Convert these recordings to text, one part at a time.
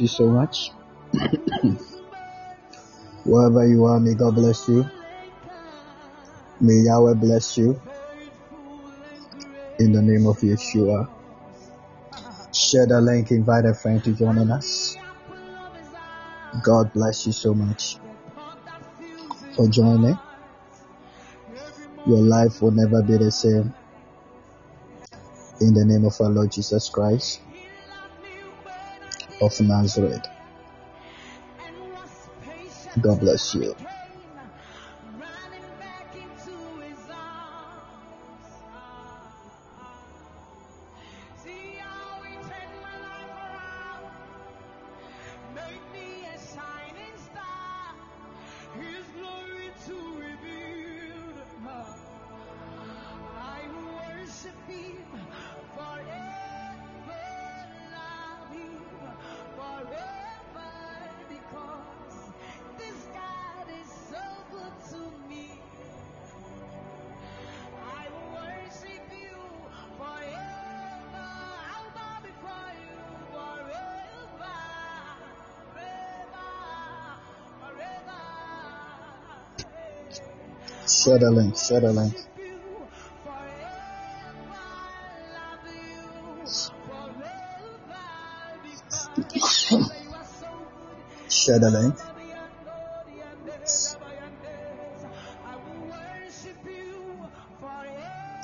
you so much. Wherever you are, may God bless you. May Yahweh bless you. In the name of Yeshua. Share the link, invite a friend to join us. God bless you so much for joining. Your life will never be the same. In the name of our Lord Jesus Christ of Nazareth. God bless you. settling, settling. settling.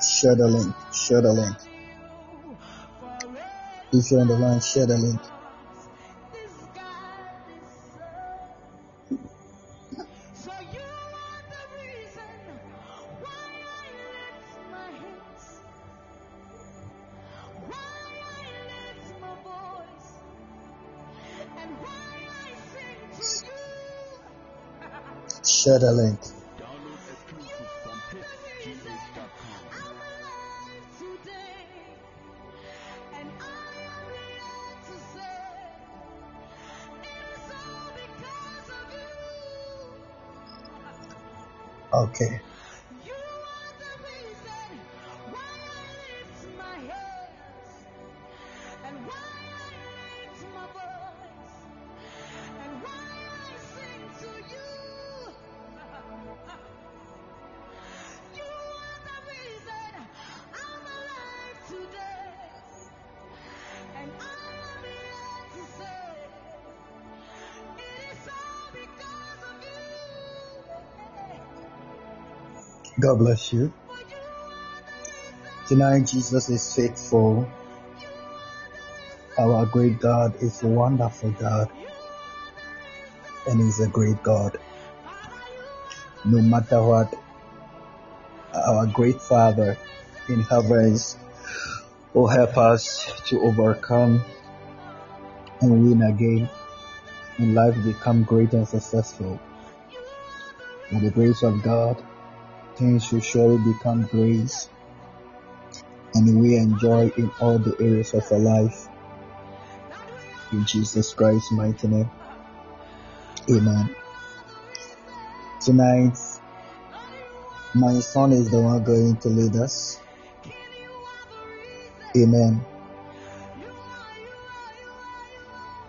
Share the link, share the link. If you're on the line, share the link. Netherlands. Okay. God bless you. Tonight, Jesus is faithful. Our great God is a wonderful God, and He's a great God. No matter what, our great Father in heavens will help us to overcome and win again, and life become great and successful. By the grace of God, things will surely become grace, and we enjoy in all the areas of our life. In Jesus Christ's mighty name. Amen. Tonight, my son is the one going to lead us. Amen.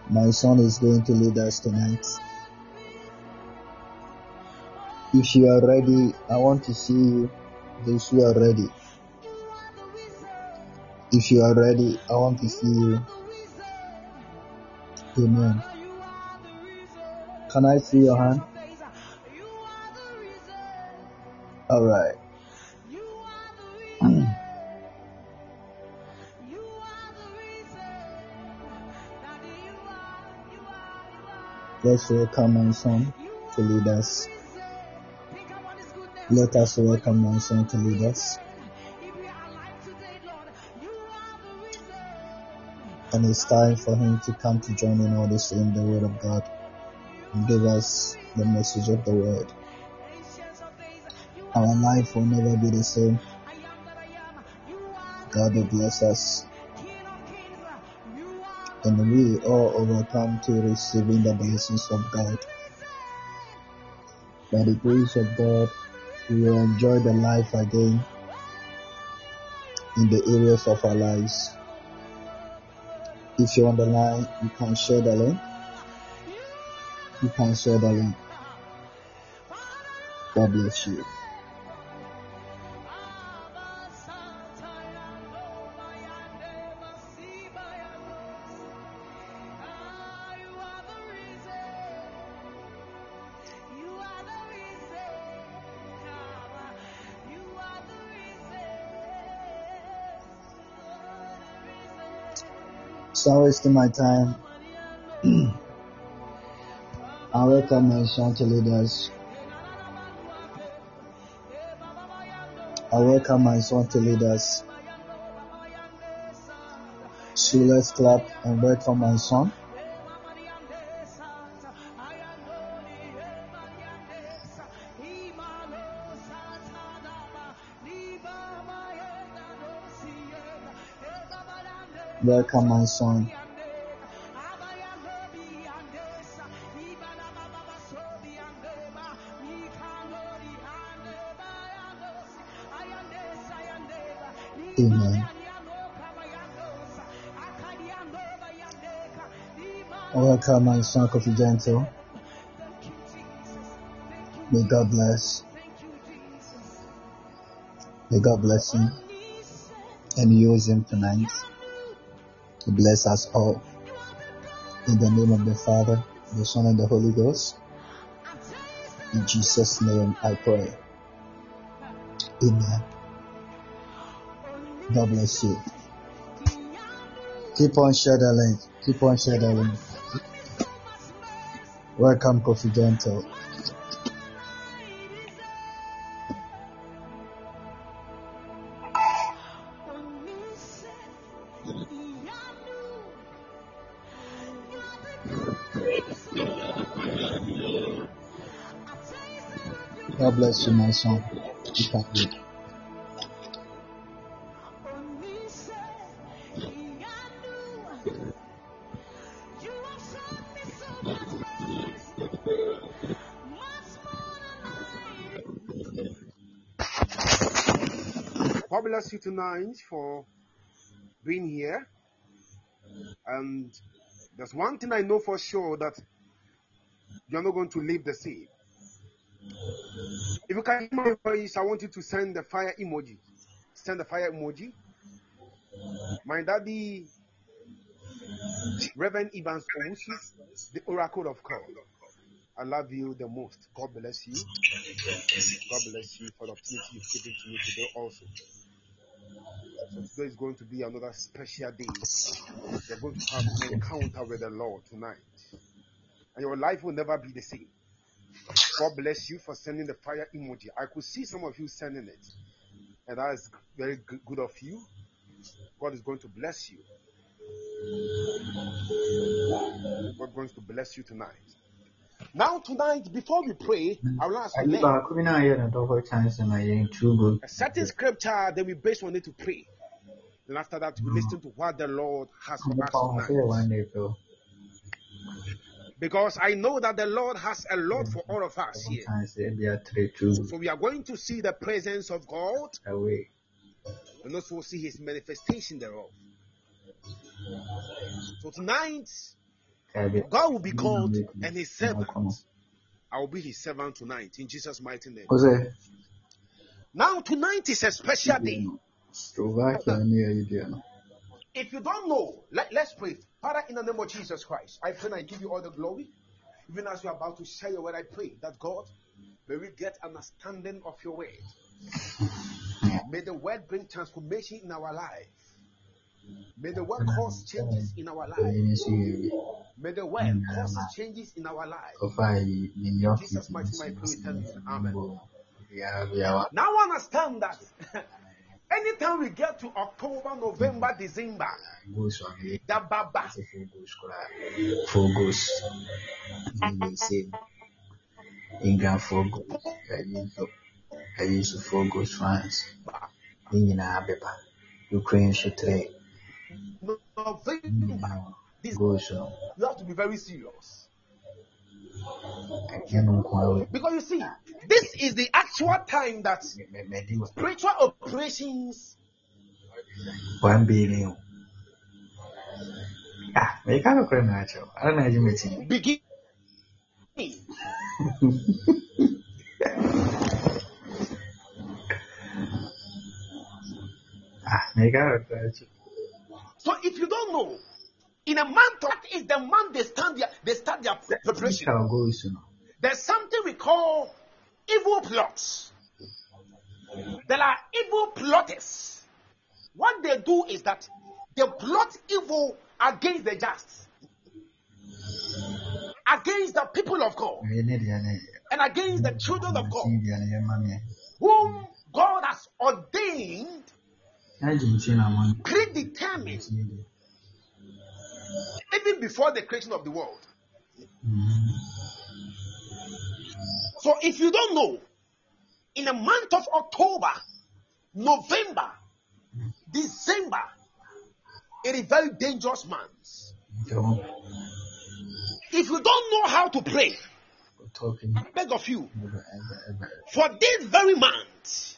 My son is going to lead us tonight. If you are ready, I want to see you, those who are ready. If you are ready, I want to see you. Amen. Can I see your hand? All right. Let's welcome my son to lead us. Let us welcome my son to lead us. And it's time for him to come to join in all this in the Word of God and give us the message of the Word. Our life will never be the same. God will bless us. And we all overcome to receiving the blessings of God. By the grace of God, we will enjoy the life again in the areas of our lives. If you're on the line, you can share the link. You can share the link. God bless you. So wasting my time. I welcome my son to lead. I welcome my son to lead us. So let's clap and welcome my son. Welcome my son. Amen. Welcome my son Kofi Gentle. May God bless. May God bless him and use him tonight to bless us all. In the name of the Father, the Son, and the Holy Ghost. In Jesus' name I pray. Amen. God bless you. Keep on sharing the link. Keep on sharing the link. Welcome, Gentle. Keep up with. God bless you tonight for being here. And there's one thing I know for sure that you're not going to leave the same. If you can hear my voice, I want you to send the fire emoji. Send the fire emoji. My daddy, Reverend Evans Owusu, the Oracle of God. I love you the most. God bless you. God bless you for the opportunity you've given to me today also. So today is going to be another special day. You're going to have an encounter with the Lord tonight. And your life will never be the same. God bless you for sending the fire emoji. I could see some of you sending it. And that is very good of you. God is going to bless you. God is going to bless you tonight. Now, tonight, before we pray, I will ask you ayi learn baako bi na ayɛ no dɔfo chance ma yɛn true good a certain scripture, then we base on it to pray. And after that, we listen to what the Lord has for us ho sɛ yɛ tonight. one day pɛ o Because I know that the Lord has a lot for all of us here. So we are going to see the presence of God and also see his manifestation thereof. So tonight, God will be called and his servant. I will be his servant tonight in Jesus' mighty name. Now, tonight is a special day. If you don't know, let, let's pray. Father, in the name of Jesus Christ, I pray and I give you all the glory. Even as we are about to share your word, I pray that God, may we get understanding of your word. May the word bring transformation in our life. May the word cause changes in our life. ɛyi ne so yɛ bi May the word cause changes in our life. ɔfa yi ne new Jesus mighty name, I pray with thanks. Amen. Now understand that anytime we get to October, November, mm. December, on yɛ the Baba, sɛ full goes koraa full goes ne sɛ england full goes ɛyi nso ɛyi nso full goes france ne nyinaa bɛba ukraine nso tere November, nyinaa goes you have to be very serious. Because you see, this is the actual time that spiritual operations one billion ah mɛka nokorɛ na akyɛw ara na agye mɛti begin. ah mɛka nokorɛ akyɛw So if you don't know, in a month that is the month they start their they start their preparation. How goes no There's something we call evil plots. There are evil plotters. What they do is that they plot evil against the just, against the people of God, ɛyɛ ne deɛ ne. And against the children of God, deɛ ne yɛma me whom God has ordained, agye nti na mo predetermined, even before the creation of the world. So if you don't know, in the month of October, November, December, it is very dangerous months. If you don't know how to pray, I beg of you, for this very month,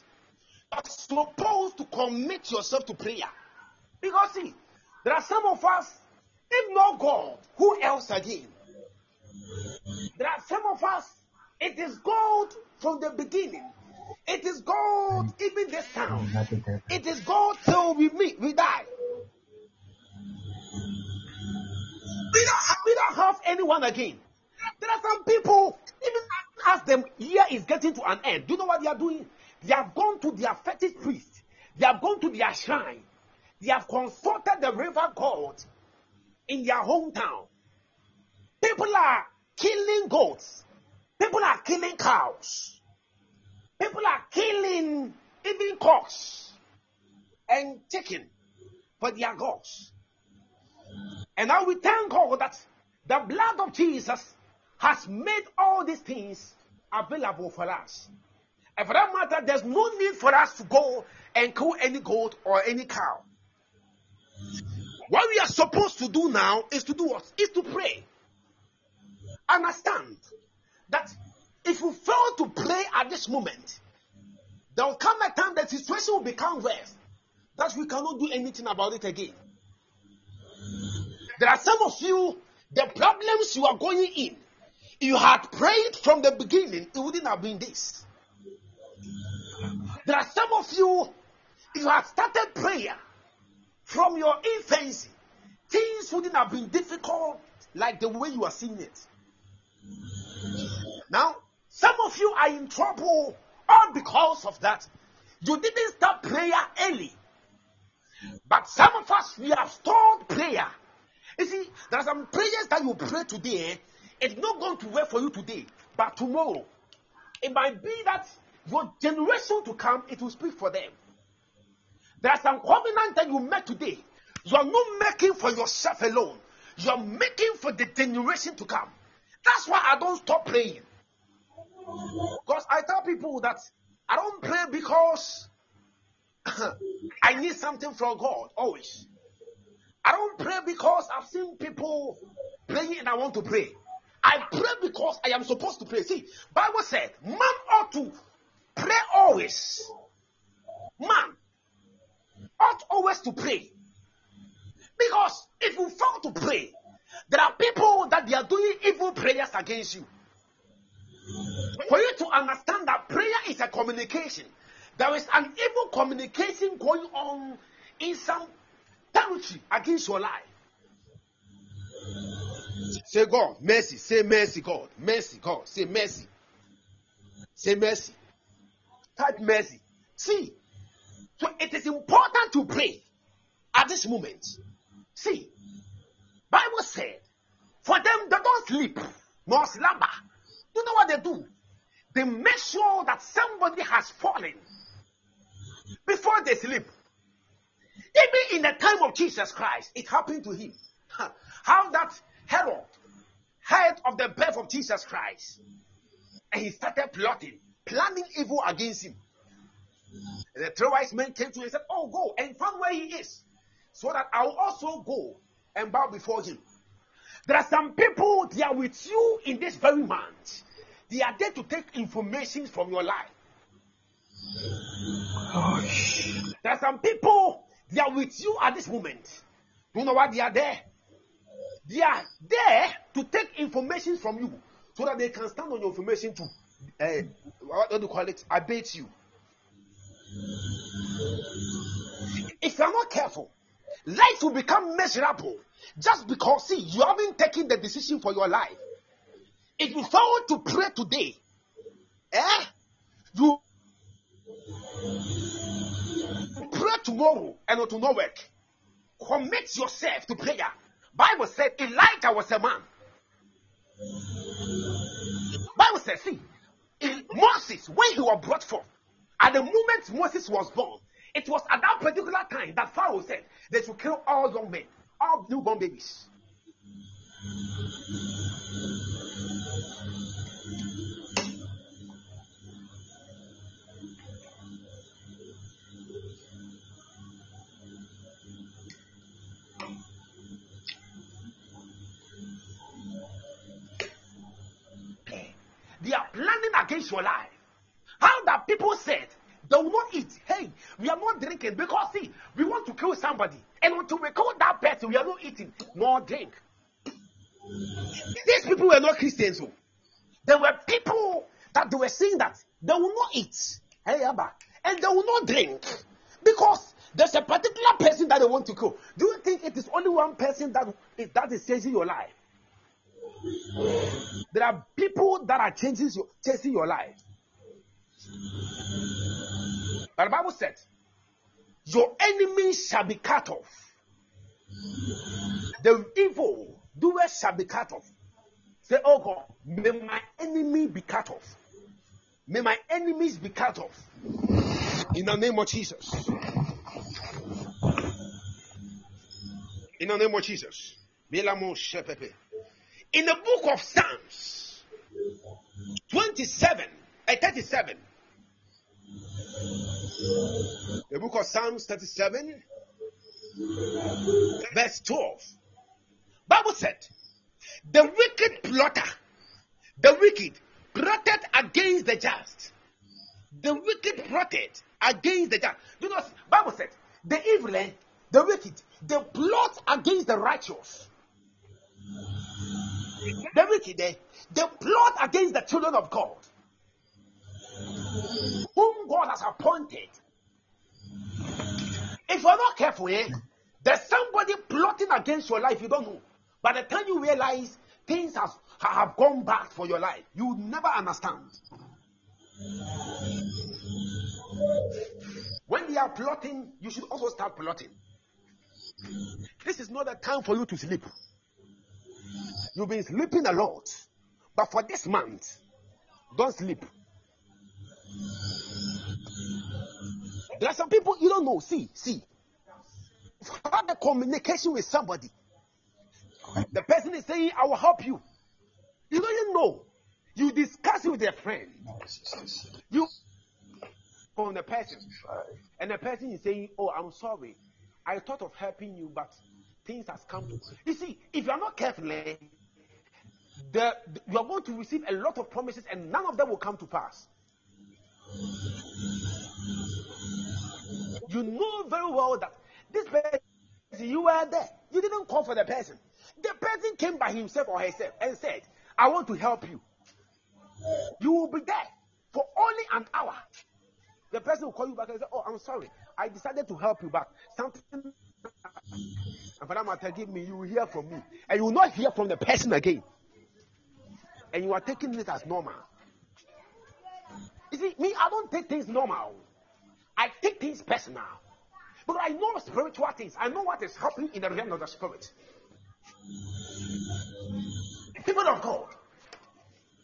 you're supposed to commit yourself to prayer. Because see, there are some of us, if not God, who else again? There are some of us, it is God from the beginning. It is God even this time. it is God till we meet, we die. We don't, have, we don't have anyone again. There are some people, even as the year is getting to an end, do you know what they are doing? They have gone to their fetish priest, they have gone to their shrine, they have consulted the river god in their hometown. People are killing goats, people are killing cows, people are killing even cocks and chicken for their gods. And now we thank God that the blood of Jesus has made all these things available for us. And for that matter, there's no need for us to go and kill any goat or any cow. What we are supposed to do now is to do what? Is to pray. Understand that if you fail to pray at this moment, there will come a time that situation will become worse that we cannot do anything about it again. There are some of you, the problems you are going in, you had prayed from the beginning, it wouldn't have been this. There are some of you, you have started prayer from your infancy, things wouldn't have been difficult like the way you are seeing it. Now, some of you are in trouble all because of that. You didn't start prayer early. But some of us, we have stored prayer. You see, there are some prayers that you pray today. It's not going to work for you today, but tomorrow. It might be that your generation to come, it will speak for them. There are some covenants that you make today. You are not making for yourself alone. You are making for the generation to come. That's why I don't stop praying. Because I tell people that I don't pray because I need something from God always. I don't pray because I've seen people praying and I want to pray. I pray because I am supposed to pray. See, Bible said, man ought to pray always. Man ought always to pray. Because if you fail to pray, there are people that they are doing evil prayers against you. For you to understand that prayer is a communication, there is an evil communication going on in some territory against your life. Say God, mercy. Say mercy, God. Mercy, God. Say mercy. Say mercy. Type mercy. See, so it is important to pray at this moment. See, Bible said, for them they don't sleep nor slumber. You know what they do? They make sure that somebody has fallen before they sleep. Even in the time of Jesus Christ, it happened to him. How that Herod heard of the birth of Jesus Christ and he started plotting, planning evil against him. The three wise men came to him and said, Oh, go and find where he is, so that I will also go and bow before him. There are some people, they are with you in this very month. They are there to take information from your life. There are some people, they are with you at this moment. Do you know what? They are there. They are there to take information from you so that they can stand on your information to, uh, what do you call it, abate you. If you are not careful, life will become miserable just because, see, you haven't taken the decision for your life. If you fail to pray today, eh, you pray tomorrow and it will not work. Commit yourself to prayer. Bible said Elijah was a man. Bible says, see, Moses, when he was brought forth, at the moment Moses was born, it was at that particular time that Pharaoh said they should kill all young men, all newborn babies. They are planning against your life. How that people said they will not eat. Hey, we because see, we want to kill somebody. And until we kill that person, we are not eating nor drink. These people were not Christians. oh. There were people that they were saying that they will not eat. Hey, Abba, and they will not drink. Because there's a particular person that they want to kill. Do you think it is only one person that, that is changing your life? There are people that are changing your, chasing your life. But the Bible said, Your enemies shall be cut off. The evil doers shall be cut off. Say, Oh God, may my enemy be cut off. May my enemies be cut off. In the name of Jesus. In the name of Jesus. In the book of Psalms 27 and 37. The book of Psalms 37, verse 12. Bible said, the wicked plotter, the wicked plotted against the just. The wicked plotted against the just. Do not, Bible said, the evil, eh, the wicked, they plot against the righteous. The wicked, eh, they plot against the children of God, God has appointed. If you're not careful, eh, there's somebody plotting against your life you don't know. By the time you realize, things has, have gone bad for your life. You will never understand. When they are plotting, you should also start plotting. This is not the time for you to sleep. You've been sleeping a lot. But for this month, don't sleep. There are some people you don't know. See, see. Have a communication with somebody. The person is saying, I will help you. You don't even know. You discuss it with a friend. You from the person. And the person is saying, Oh, I'm sorry. I thought of helping you, but things has come to you see, if you are not careful, eh, the, you are going to receive a lot of promises and none of them will come to pass. You know very well that this person, you were there. You didn't call for the person. The person came by himself or herself and said, I want to help you. You will be there for only an hour. The person will call you back and say, Oh, I'm sorry. I decided to help you back. Something and for that matter, give me, you will hear from me. And you will not hear from the person again. And you are taking it as normal. You see, me, I don't take things normal. I take things personal. But I know spiritual things. I know what is happening in the realm of the spirit. People of God,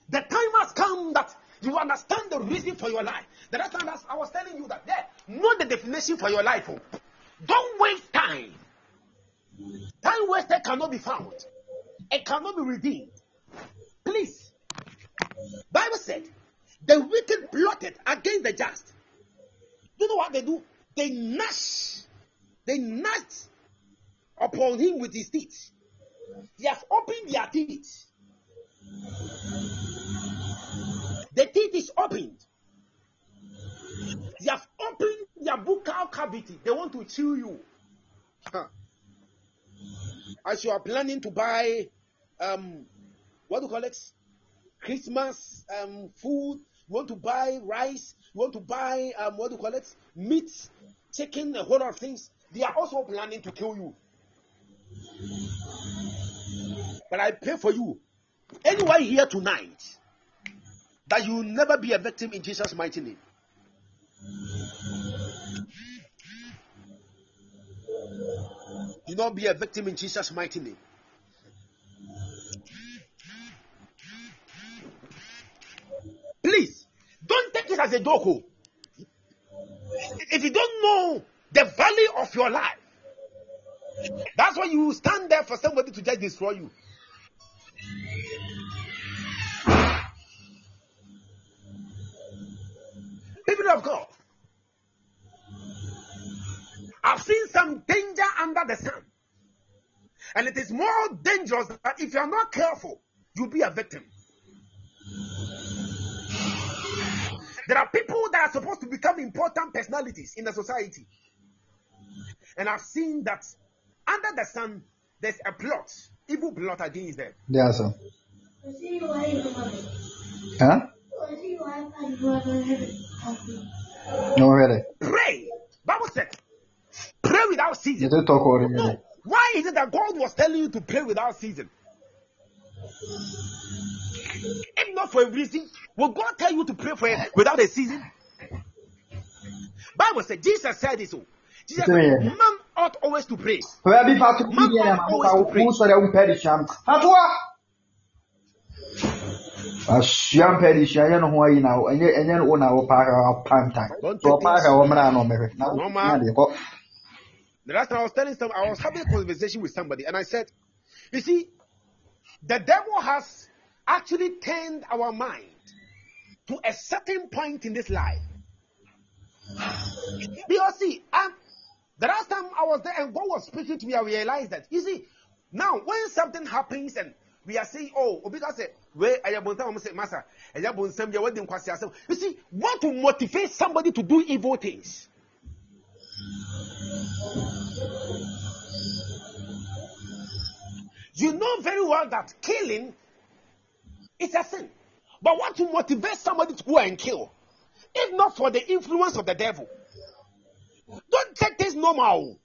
the time has come that you understand the reason for your life. The last time I was telling you that, yeah, know the definition for your life. Oh. Don't waste time. Time wasted cannot be found. It cannot be redeemed. Please. Bible said, the wicked plotted against the just. You know what they do? They gnash. They gnash upon him with his teeth. They have opened their teeth. The teeth is opened. They have opened their buccal cavity. They want to chew you. As you are planning to buy, um, what do you call it? Christmas um, food. You want to buy rice. You want to buy um, what do you call it? Meat, chicken, a whole lot of things. They are also planning to kill you. But I pray for you. Anyone here tonight that you will never be a victim in Jesus' mighty name. Do not be a victim in Jesus' mighty name. Please, don't take it as a joke. oh. If you don't know the value of your life, that's why you stand there for somebody to just destroy you. People of God, I've seen some danger under the sun. And it is more dangerous that if you are not careful, you'll be a victim. There are people that are supposed to become important personalities in the society. And I've seen that under the sun, there's a plot, evil plot against them. There's some. Huh? No, really. Pray. Bible said, pray without You ceasing. did talk about it. No. Why is it that God was telling you to pray without ceasing? If not for a reason, will God tell you to pray for it without a season? Bible said Jesus said this. Jesus said, man ought always to pray. Man ought always to pray. wo. Ahyia mpɛ de hyia yɛ no ho ayi na wo- ɛnyɛ ɛnyɛ wo na wo paaka pantan. Don't Sɛ take ɔpaaka things- wɔ mmerɛ na ɔmɛhwɛ. Na Normal. na deɛ kɔ. The last time I was telling some, I was having a conversation with somebody, and I said, "You see, the devil has actually turned our mind to a certain point in this life. Because see, um, the last time I was there and God was speaking to me, I realized that you see, now when something happens and we are saying, "Oh, because where I am Master, You see, what to motivate somebody to do evil things." You know very well that killing is a sin. But what to motivate somebody to go and kill? If not for the influence of the devil. Don't take this normal.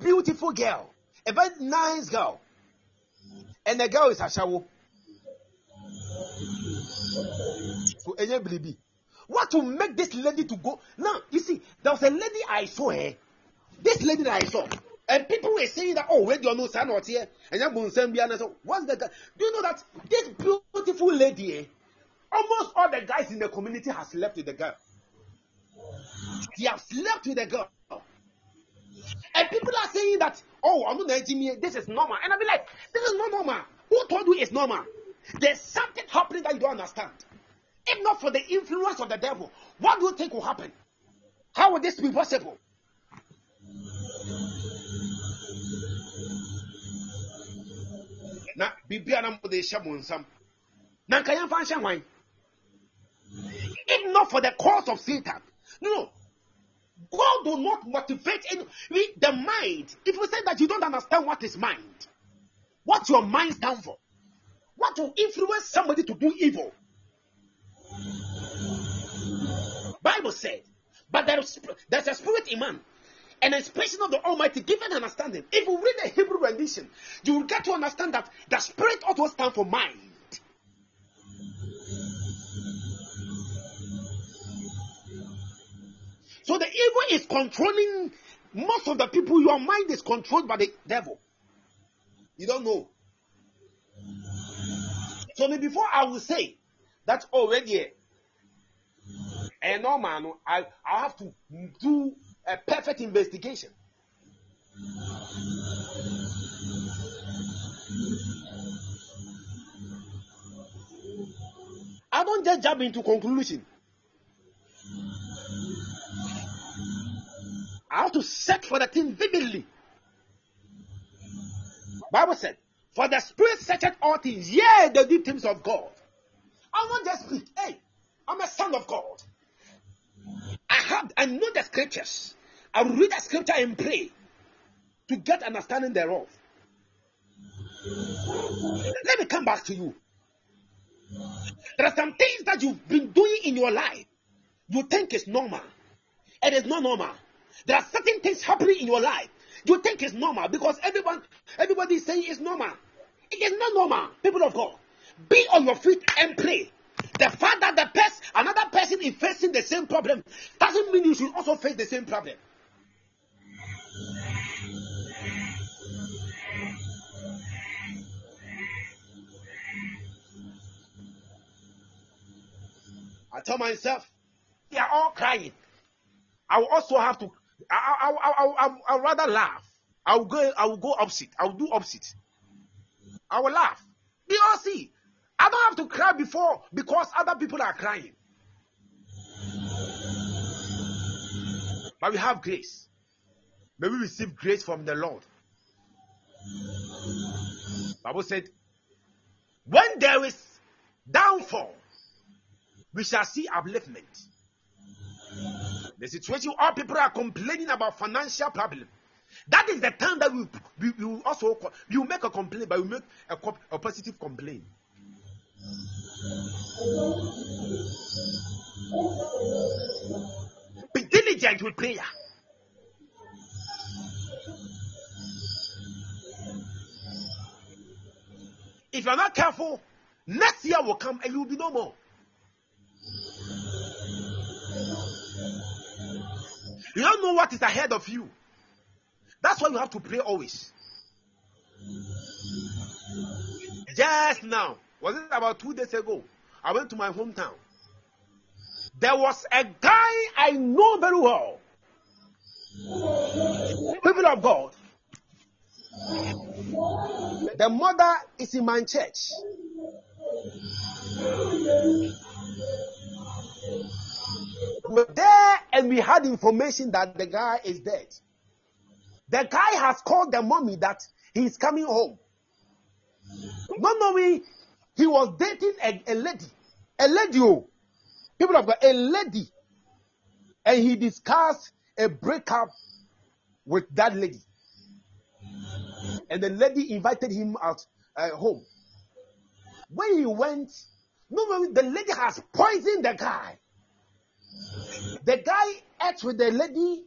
beautiful girl, a very nice girl, and the girl is Ashawo. What will make this lady to go? Now, you see, there was a lady I saw her. This lady that I saw. And people were saying that, oh, do you know son or here? And I'm going to send and what's the guy? Do you know that this beautiful lady, eh, almost all the guys in the community have slept with the girl. They have slept with the girl. And people are saying that, oh, I'm not this is normal. And I'll be like, this is not normal. Who told you it's normal? There's something happening that you don't understand. If not for the influence of the devil, what do you think will happen? How would this be possible? Na biribiara na mo de hyɛ mo nsam. Na nka yɛmfa nhyɛ hwan? If not for the cause of satan. No god will not motivate any the mind. If you say that you don't understand what is mind what your mind stand for what will influence somebody to do evil? Bible said but there is, there's a spirit in man an expression of the Almighty, given understanding. If you read the Hebrew rendition, you will get to understand that the spirit also stands for mind. So the evil is controlling most of the people. Your mind is controlled by the devil. You don't know. So before I will say that oh, already, and eh, no man, I I have to do a perfect investigation. I don't just jump into conclusion. I have to search for the thing vividly. Bible said, "For the Spirit searcheth all things, yea, the deep things of God." I won't just speak. Hey, I'm a son of God. I have I know the scriptures. I will read the scripture and pray to get understanding thereof. Let me come back to you. There are some things that you've been doing in your life you think is normal. It is not normal. There are certain things happening in your life you think is normal because everyone everybody is saying it's normal. It is not normal, people of God. Be on your feet and pray. The fact that the person, another person is facing the same problem doesn't mean you should also face the same problem. I tell myself, they are all crying. I will also have to. I, I, I, I, I, rather laugh. I will go. I will go opposite. I will do opposite. I will laugh. They all see. I don't have to cry before because other people are crying. But we have grace. May we receive grace from the Lord. Bible said, when there is downfall, we shall see upliftment. The situation all people are complaining about financial problem. That is the time that we, we, we also you make a complaint, but we make a, a positive complaint. Be diligent with prayer. If you're not careful, next year will come and you will be no more. You don't know what is ahead of you. That's why you have to pray always. Just now, was it about two days ago? I went to my hometown. There was a guy I know very well. People of God. The mother is in my church. We were there and we had information that the guy is dead. The guy has called the mommy that he's coming home. Not knowing he was dating a, a lady. A lady, oh. People have got a lady. And he discussed a breakup with that lady. And the lady invited him out uh, home. When he went, no, the lady has poisoned the guy. The guy ate with the lady.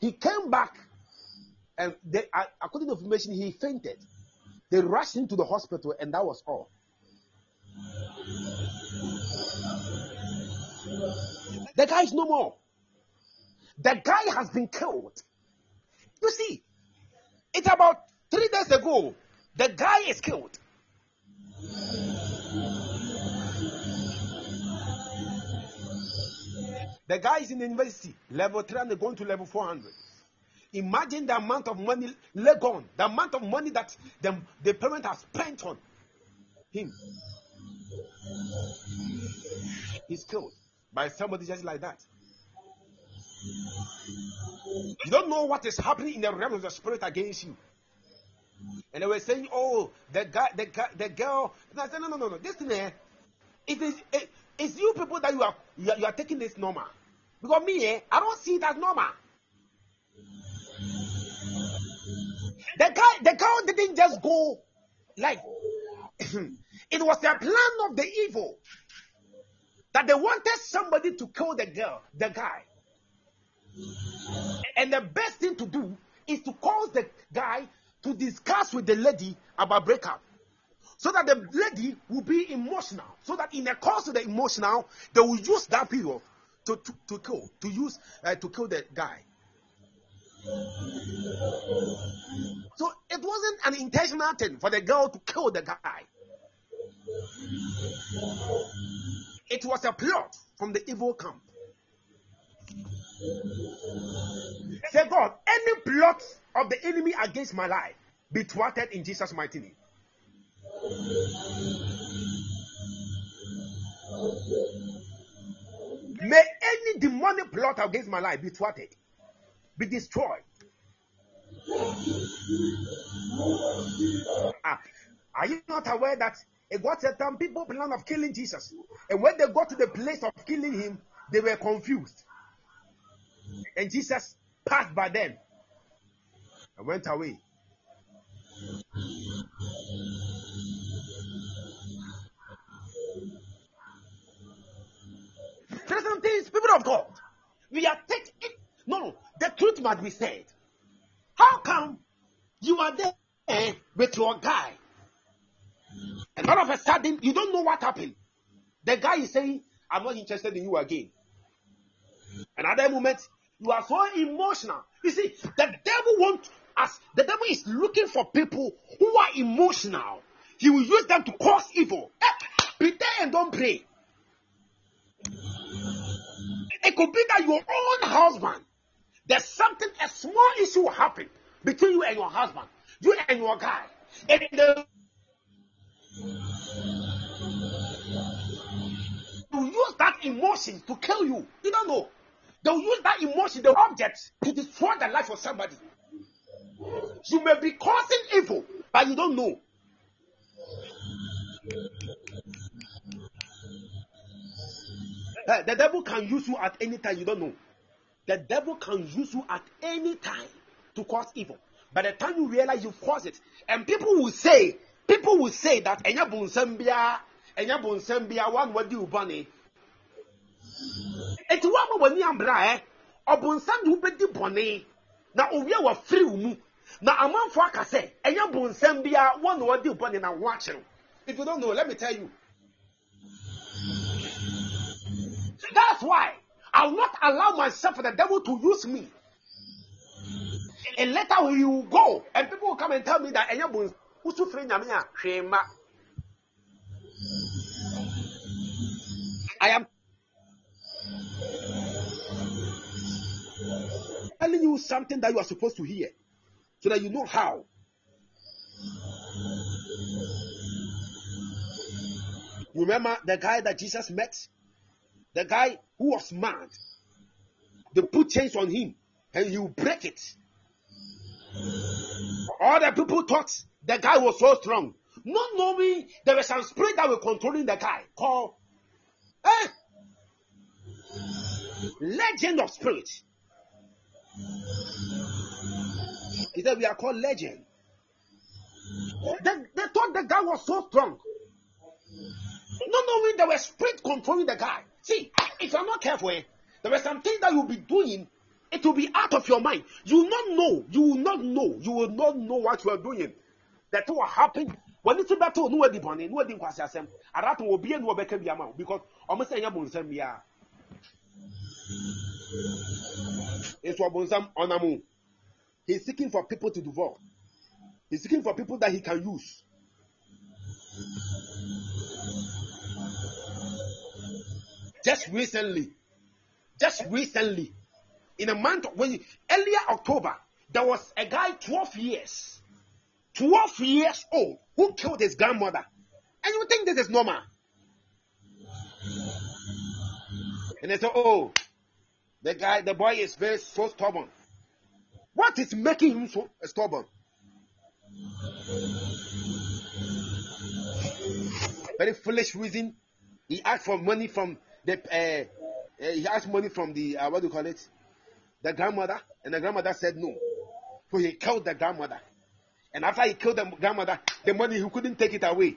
He came back And they, uh, according to information, he fainted. They rushed him to the hospital, and that was all. The guy is no more. The guy has been killed. You see, it's about three days ago. The guy is killed. The guy is in the university, level 3, and they're going to level 400. Imagine the amount of money let gone, the amount of money that the, the parent has spent on him. He's killed by somebody just like that. You don't know what is happening in the realm of the spirit against you. And they were saying, "Oh, the guy, the guy, the girl." And I said, "No, no, no, no. This thing, eh, it is, it, it's you people that you are, you are, you are taking this normal. Because me, eh, I don't see it as normal. The guy, the girl didn't just go like it was a plan of the evil that they wanted somebody to kill the girl, the guy. And the best thing to do is to cause the guy to discuss with the lady about breakup. So that the lady will be emotional. So that in the course of the emotional, they will use that period to, to, to kill, to use uh, to kill the guy. So it wasn't an intentional thing for the girl to kill the guy. It was a plot from the evil camp. Say, God, any plot of the enemy against my life be thwarted in Jesus' mighty name. May any demonic plot against my life be thwarted, be destroyed. Ah, are you not aware that it got certain people plan of killing Jesus, and when they got to the place of killing him, they were confused, and Jesus passed by them and went away. Certain things, people of God, we are taking. No, the truth must be said. How come you are there with your guy, and all of a sudden you don't know what happened? The guy is saying, "I'm not interested in you again." Another moment, you are so emotional. You see, the devil wants us. The devil is looking for people who are emotional. He will use them to cause evil. Eh, be there and don't pray. It could be that your own husband, there's something, a small issue will happen between you and your husband, you and your guy. And the will use that emotion to kill you. You don't know. They'll use that emotion, the object, to destroy the life of somebody. You may be causing evil, but you don't know. Uh, the devil can use you at any time, you don't know. The devil can use you at any time to cause evil. By the time you realize you've caused it, and people will say, people will say that enya bonsambia, enya bonsambia, one wadi ubani. Eti wa ma wani ambra eh, obonsam ubedi bone, na owie wa free mu. Na amanfo aka sɛ enya bonsam bia one wadi ubani na watch If you don't know, let me tell you. That's why I will not allow myself for the devil to use me. And later when you go, and people will come and tell me that enya bons usu free nyame a. I am telling you something that you are supposed to hear so that you know how. Remember the guy that Jesus met? The guy who was mad. They put chains on him and you break it. All the people thought the guy was so strong. Not knowing there was some spirit that were controlling the guy called eh, Legion of spirit. He said, We are called Legion. They, they thought the guy was so strong. Not knowing there was spirit controlling the guy. See, if you're not careful, eh, there were some things that you'll be doing It will be out of your mind. You will not know. You will not know. You will not know what you are doing. That will happen. When it's to know the bonnet, no one kwasi asem. Arato will be and will be because almost any bonsam ya. It's what bonsam onamu. He's seeking for people to devour. He's seeking for people that he can use. Just recently, just recently, in a month when earlier October, there was a guy 12 years, 12 years old, who killed his grandmother. And you think this is normal? And they say, oh, the guy, the boy is very so stubborn. What is making him so stubborn? Very foolish reason. He asked for money from the. Uh, uh, he asked money from the uh, what do you call it? The grandmother, and the grandmother said no. So he killed the grandmother. And after he killed the grandmother, the money he couldn't take it away.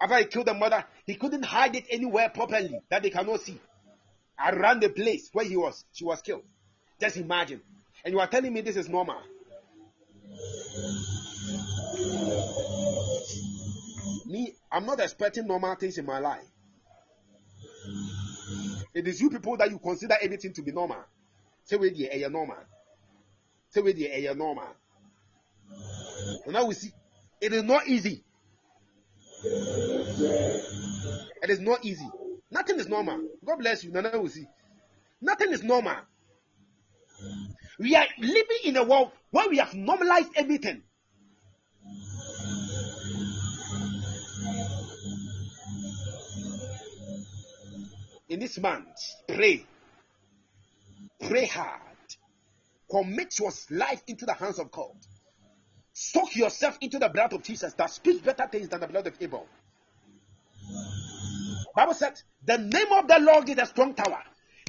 After he killed the mother, he couldn't hide it anywhere properly that they cannot see. Around the place where he was, she was killed. Just imagine. And you are telling me this is normal. Me, I'm not expecting normal things in my life. It is you people that you consider everything to be normal. Say we the air normal. Say we the air normal. And now we see it is not easy. It is not easy. Nothing is normal. God bless you. Now we see. Nothing is normal. We are living in a world where we have normalized everything. In this month, pray. Pray hard. Commit your life into the hands of God. Soak yourself into the blood of Jesus that speaks better things than the blood of Abel. Bible said, the name of the Lord is a strong tower.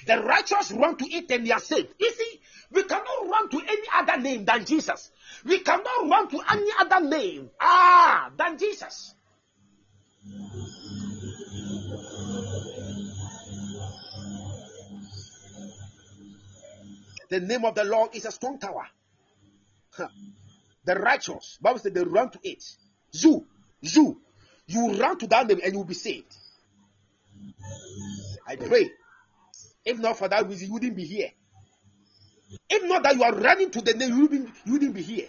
The righteous run to it and they are saved. You see, we cannot run to any other name than Jesus. We cannot run to any other name ah than Jesus. The name of the Lord is a strong tower. The righteous, Bible said they run to it. You, you, you run to that name and you will be saved. I pray. If not for that reason, you wouldn't be here. If not that you are running to the name, you wouldn't, you wouldn't be here.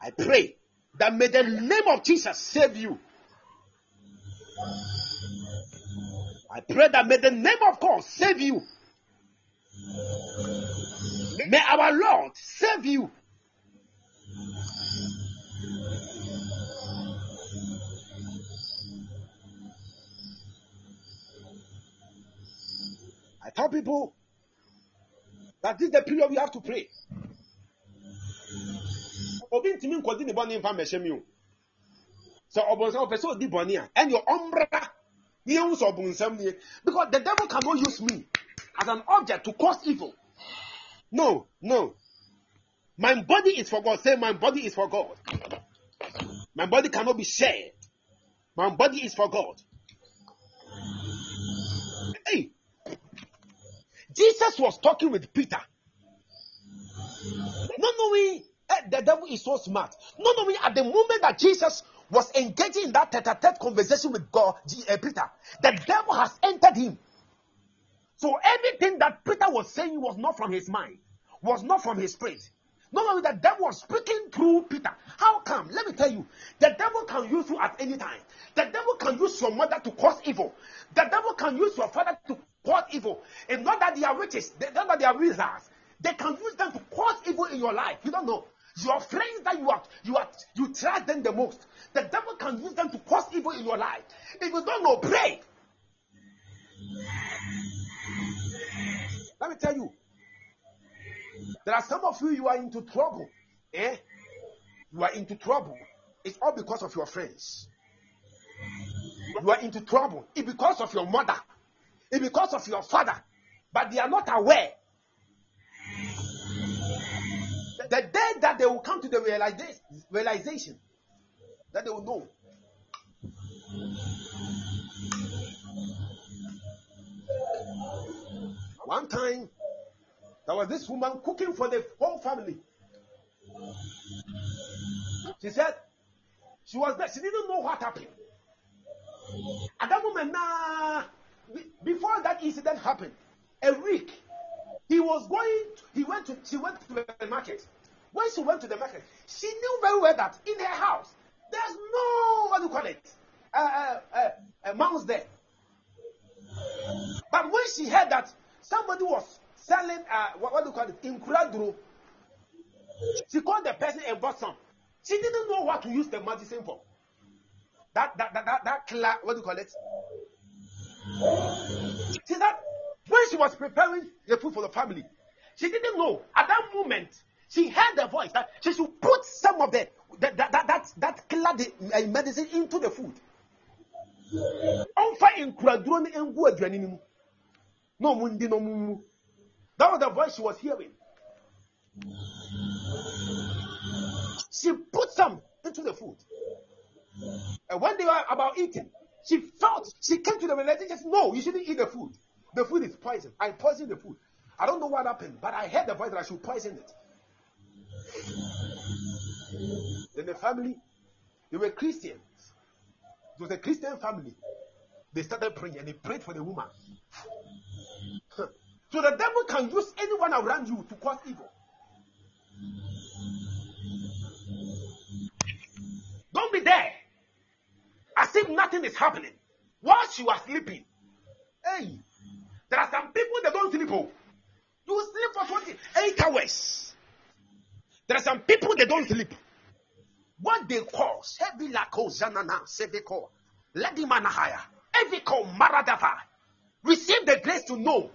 I pray that may the name of Jesus save you. I pray that may the name of God save you. May our Lord save you. I tell people that this is the period we have to pray. obi ntumi nkɔdi ne bɔne nfa mmɛhyɛ mi o sɛ ɔbɔnsɛm ɔpɛ sɛ ɔdi bɔne a ɛnna ɔmbra ne yɛn sɛ ɔbɔnsɛm nie because the devil cannot use me as an object to cause evil. No no. My body is for God. Say my body is for God. My body cannot be shared. My body is for God. Hey. Jesus was talking with Peter. Not knowing eh, the devil is so smart. Not knowing at the moment that Jesus was engaging in that tete-a-tete conversation with God, uh, Peter, the devil has entered him. So everything that Peter was saying was not from his mind, was not from his spirit. Not knowing the devil was speaking through Peter. How come? Let me tell you, the devil can use you at any time. The devil can use your mother to cause evil. The devil can use your father to cause evil. It's not that they are witches, they, not that they are wizards. They can use them to cause evil in your life. You don't know. Your friends that you are, you are, you trust them the most. The devil can use them to cause evil in your life. If you don't know, pray. Let me tell you, there are some of you you are into trouble. Eh? You are into trouble. It's all because of your friends. You are into trouble. It's because of your mother. It's because of your father. But they are not aware the day that they will come to the realization, that they will know. One time, there was this woman cooking for the whole family. She said she was there. She didn't know what happened. At that moment, nah, be- before that incident happened, a week, he was going. He went to. She went to the market. When she went to the market, she knew very well that in her house there's no what do you call it, uh, uh, uh, mouse there. But when she heard that somebody was selling, uh, what, what do you call it, in Kuladuro, she called the person and bought some. She didn't know what to use the medicine for. That that that that, that cla- what do you call it? She said when she was preparing the food for the family, she didn't know at that moment. She heard the voice that she should put some of the that that that that, that killer uh, medicine into the food. ɔmfa nkuraduro no ngu aduane no mu na mundi no nwu that was the voice she was hearing. She put some into the food. And when they were about eating she felt she came to the realization no you shouldn't eat the food. The food is poison. I poisoned the food. I don't know what happened but i heard the voice that i should poison it. Then the family they were christians. It was a Christian family. They started praying and they prayed for the woman. So the devil can use anyone around you to cause evil. Don't be there as if nothing is happening whilst you are sleeping. Hey, there are some people that don't sleep. Oh. You sleep for 28 hours. There are some people that don't sleep. What they call Sebilako Zanana Seviko Ladimanahaya Eviko Maradava. Receive the grace to know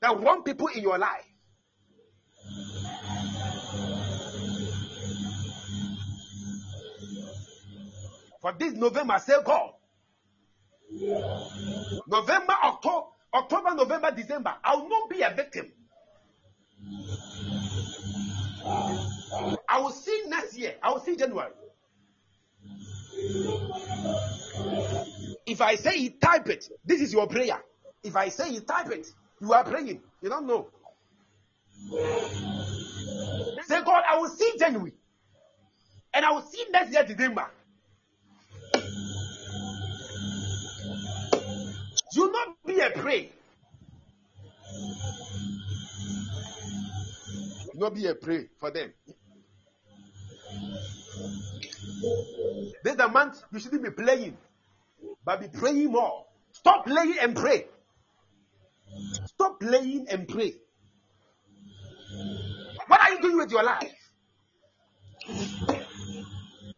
that wrong people in your life. For this November, say God. November, October, October, November, December. I will not be a victim. I will see next year. I will see January. If I say it, type it. This is your prayer. If I say it, type it. You are praying. You don't know. Say, God, I will see January. And I will see next year, December. Do not be a prey. Do not be a prey for them. This is the month you shouldn't be playing, but be praying more. Stop playing and pray. Stop playing and pray. What are you doing with your life?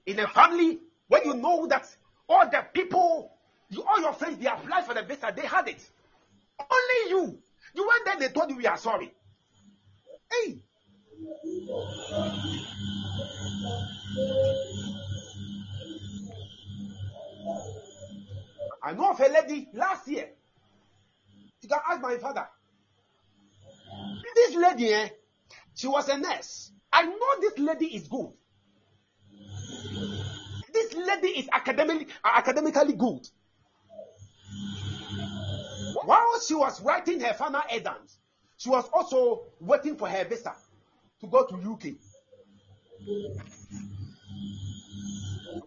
In a family where you know that all the people, you, all your friends, they applied for the visa, they had it. Only you. You went there, they told you we are sorry. Hey. I know of a lady last year. You can ask my father. This lady, eh, she was a nurse. I know this lady is good. This lady is academically, academically good. While she was writing her final exams, she was also waiting for her visa to go to UK.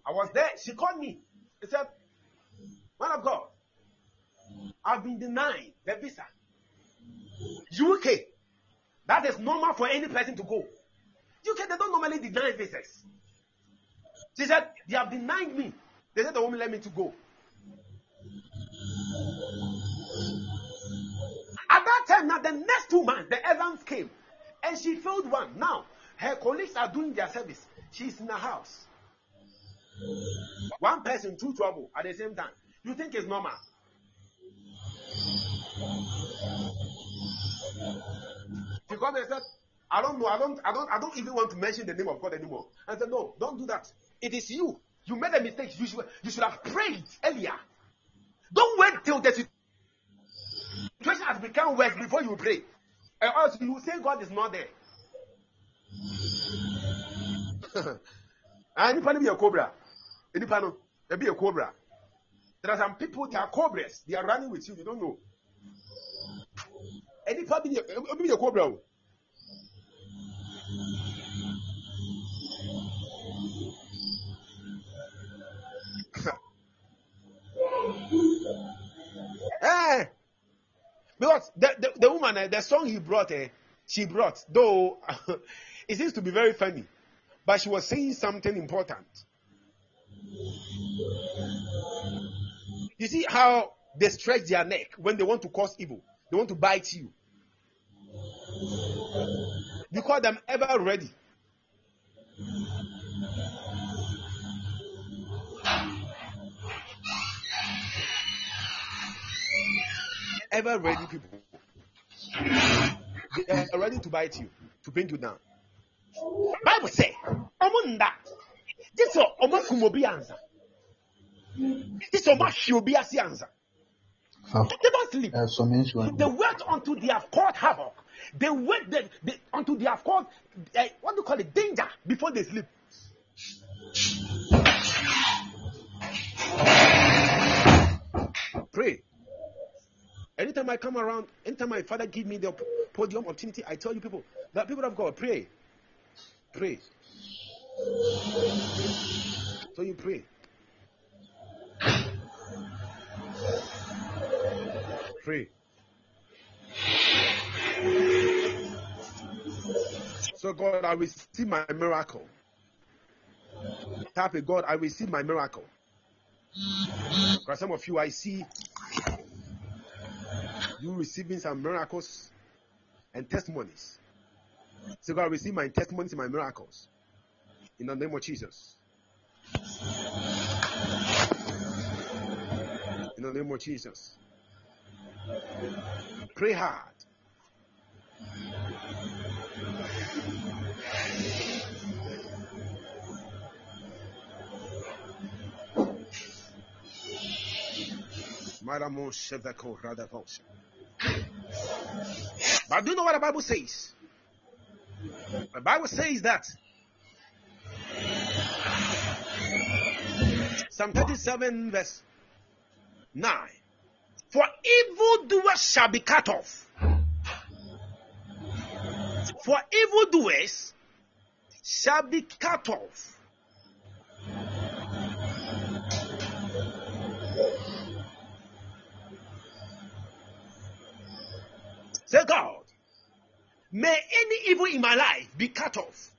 I was there. She called me. She said, Man of God, I've been denied the visa. UK, that is normal for any person to go. UK, they don't normally deny visas. She said, They have denied me. They said they won't let me to go. At that time, now the next two months, the Evans came and she failed one. Now, her colleagues are doing their service. She's in the house. One person, two trouble at the same time. You think it's normal? Because they said, I don't know, I don't, I don't, I don't even want to mention the name of God anymore. I said, No, don't do that. It is you. You made a mistake. You should, you should have prayed earlier. Don't wait till the situation has become worse before you pray. And also, you say God is not there. Ah, nipa no be a cobra. Nipa no, be a cobra. There are some people, they are cobras. They are running with you. You don't know. ɛnipa bi yɛ obi bi yɛ kobra o. Eh, because the, the, the woman, eh, the song he brought, eh, she brought, though it seems to be very funny, but she was saying something important. You see how they stretch their neck when they want to cause evil, they want to bite you. You call them ever ready. Ever ready people. They are ready to bite you, to bring you down. Bible say, ọmọ nda, is ọmọ obi ansa. This is ọmọ ahwe obi ase ansa. Ah, They don't sleep. They wait until they have caught havoc. They wait they, they, until they have caught uh, what do you call it danger before they sleep. Pray. Anytime I come around, anytime my father give me the podium opportunity, I tell you people that people of God pray, pray. So you pray. Pray. So God, I receive my miracle. Happy God, I receive my miracle. Because some of you, I see you receiving some miracles and testimonies. So God, receive my testimonies and my miracles. In the name of Jesus. In the name of Jesus. Pray hard. But do you know what the Bible says? The Bible says that Psalm 37, verse 9 For evildoers shall be cut off. For evildoers shall be cut off. Say, God, may any evil in my life be cut off.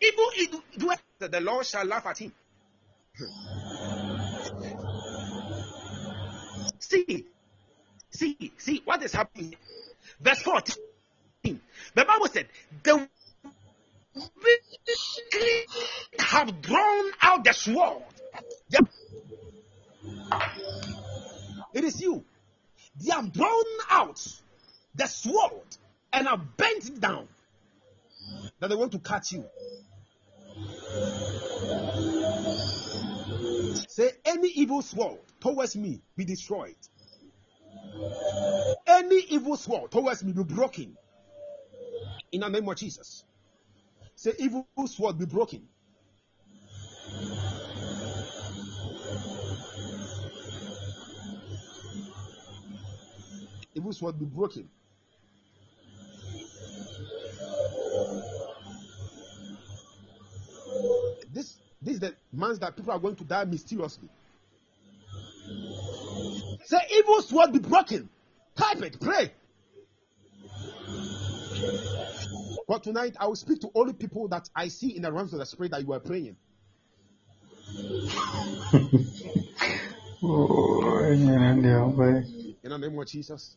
Evil is doer, that the Lord shall laugh at him. see, see, see what is happening. Verse 14. The Bible said, The wicked have drawn out the sword. Yep. It is you. They have drawn out the sword and have bent down that they want to catch you. Say, any evil sword towards me be destroyed. Any evil sword towards me be broken. In the name of Jesus. Say, evil sword be broken. Evil sword be broken. This is the months that people are going to die mysteriously. Say evil sword be broken. Type it, pray. But tonight I will speak to only people that I see in the realms of the spirit that you are praying. Oh, yeah, yeah, but In the name of Jesus.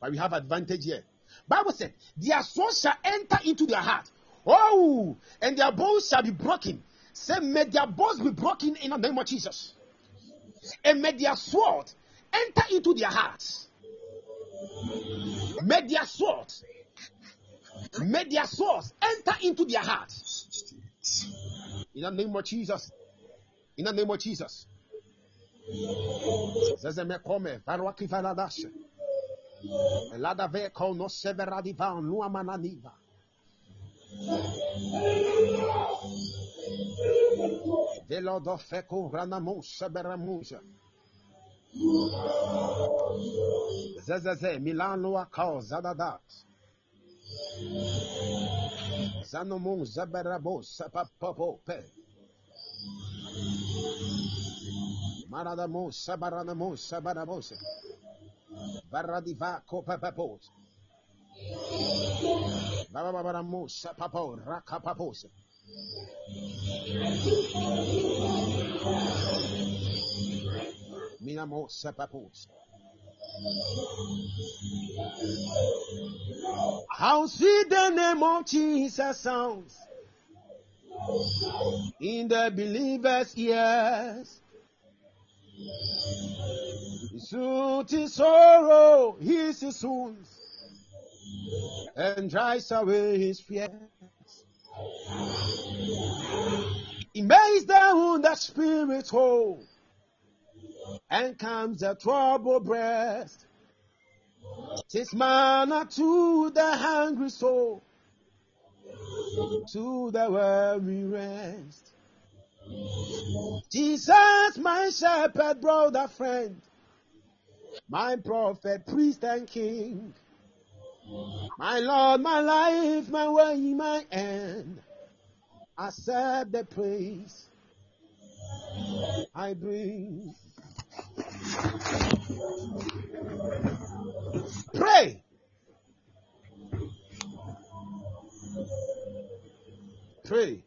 But we have advantage here. Bible said, their soul shall enter into their heart. Oh, and their bones shall be broken. Say, may their bones be broken in the name of Jesus. And may their sword enter into their hearts. May their sword, may their swords enter into their hearts. In the name of Jesus. In the name of Jesus. Lada veco no severa divan nu amananiva. Velo do fecu ranamun seberamuja. Zezeze Milano a causa da dat. Zanomun zeberabo sepapopo pe. Maradamu sebaranamu sebarabose. Sebarabose. How sweet the name of Jesus sounds. In the believer's ears. Soothes his sorrow, heals his wounds, and drives away his fears. He makes the wounded spirit whole, and calms the troubled breast. Tis manna to the hungry soul, to the weary rest. Jesus, my shepherd, brother, friend, my prophet, priest, and king, my Lord, my life, my way, my end. Accept the praise I bring. Pray. Pray.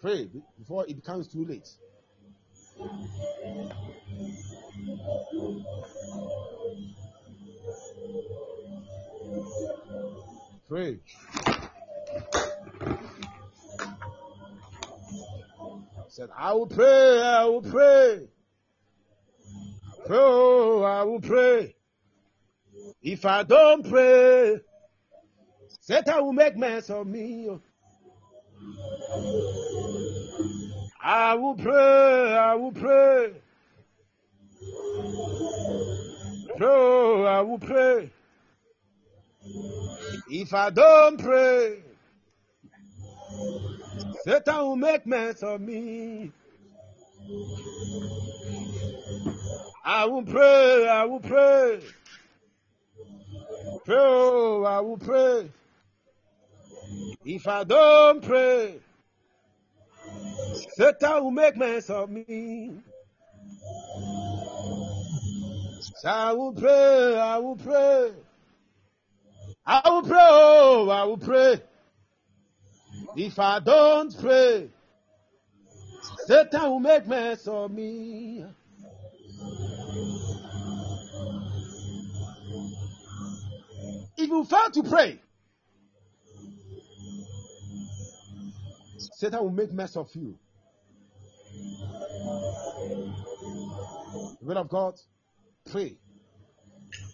Pray before it becomes too late. Pray. Said, I will pray, I will pray. Oh, I will pray. If I don't pray, Satan will make mess of me. Oh. I will pray, I will pray. Oh, I will pray. If I don't pray, Satan will make mess of me. I will pray, I will pray. Oh, I will pray. If I don't pray, Satan will make mess of me. So I will pray, I will pray. I will pray, oh, I will pray. If I don't pray, Satan will make mess of me. If you fail to pray, Satan will make mess of you. The word of God, pray.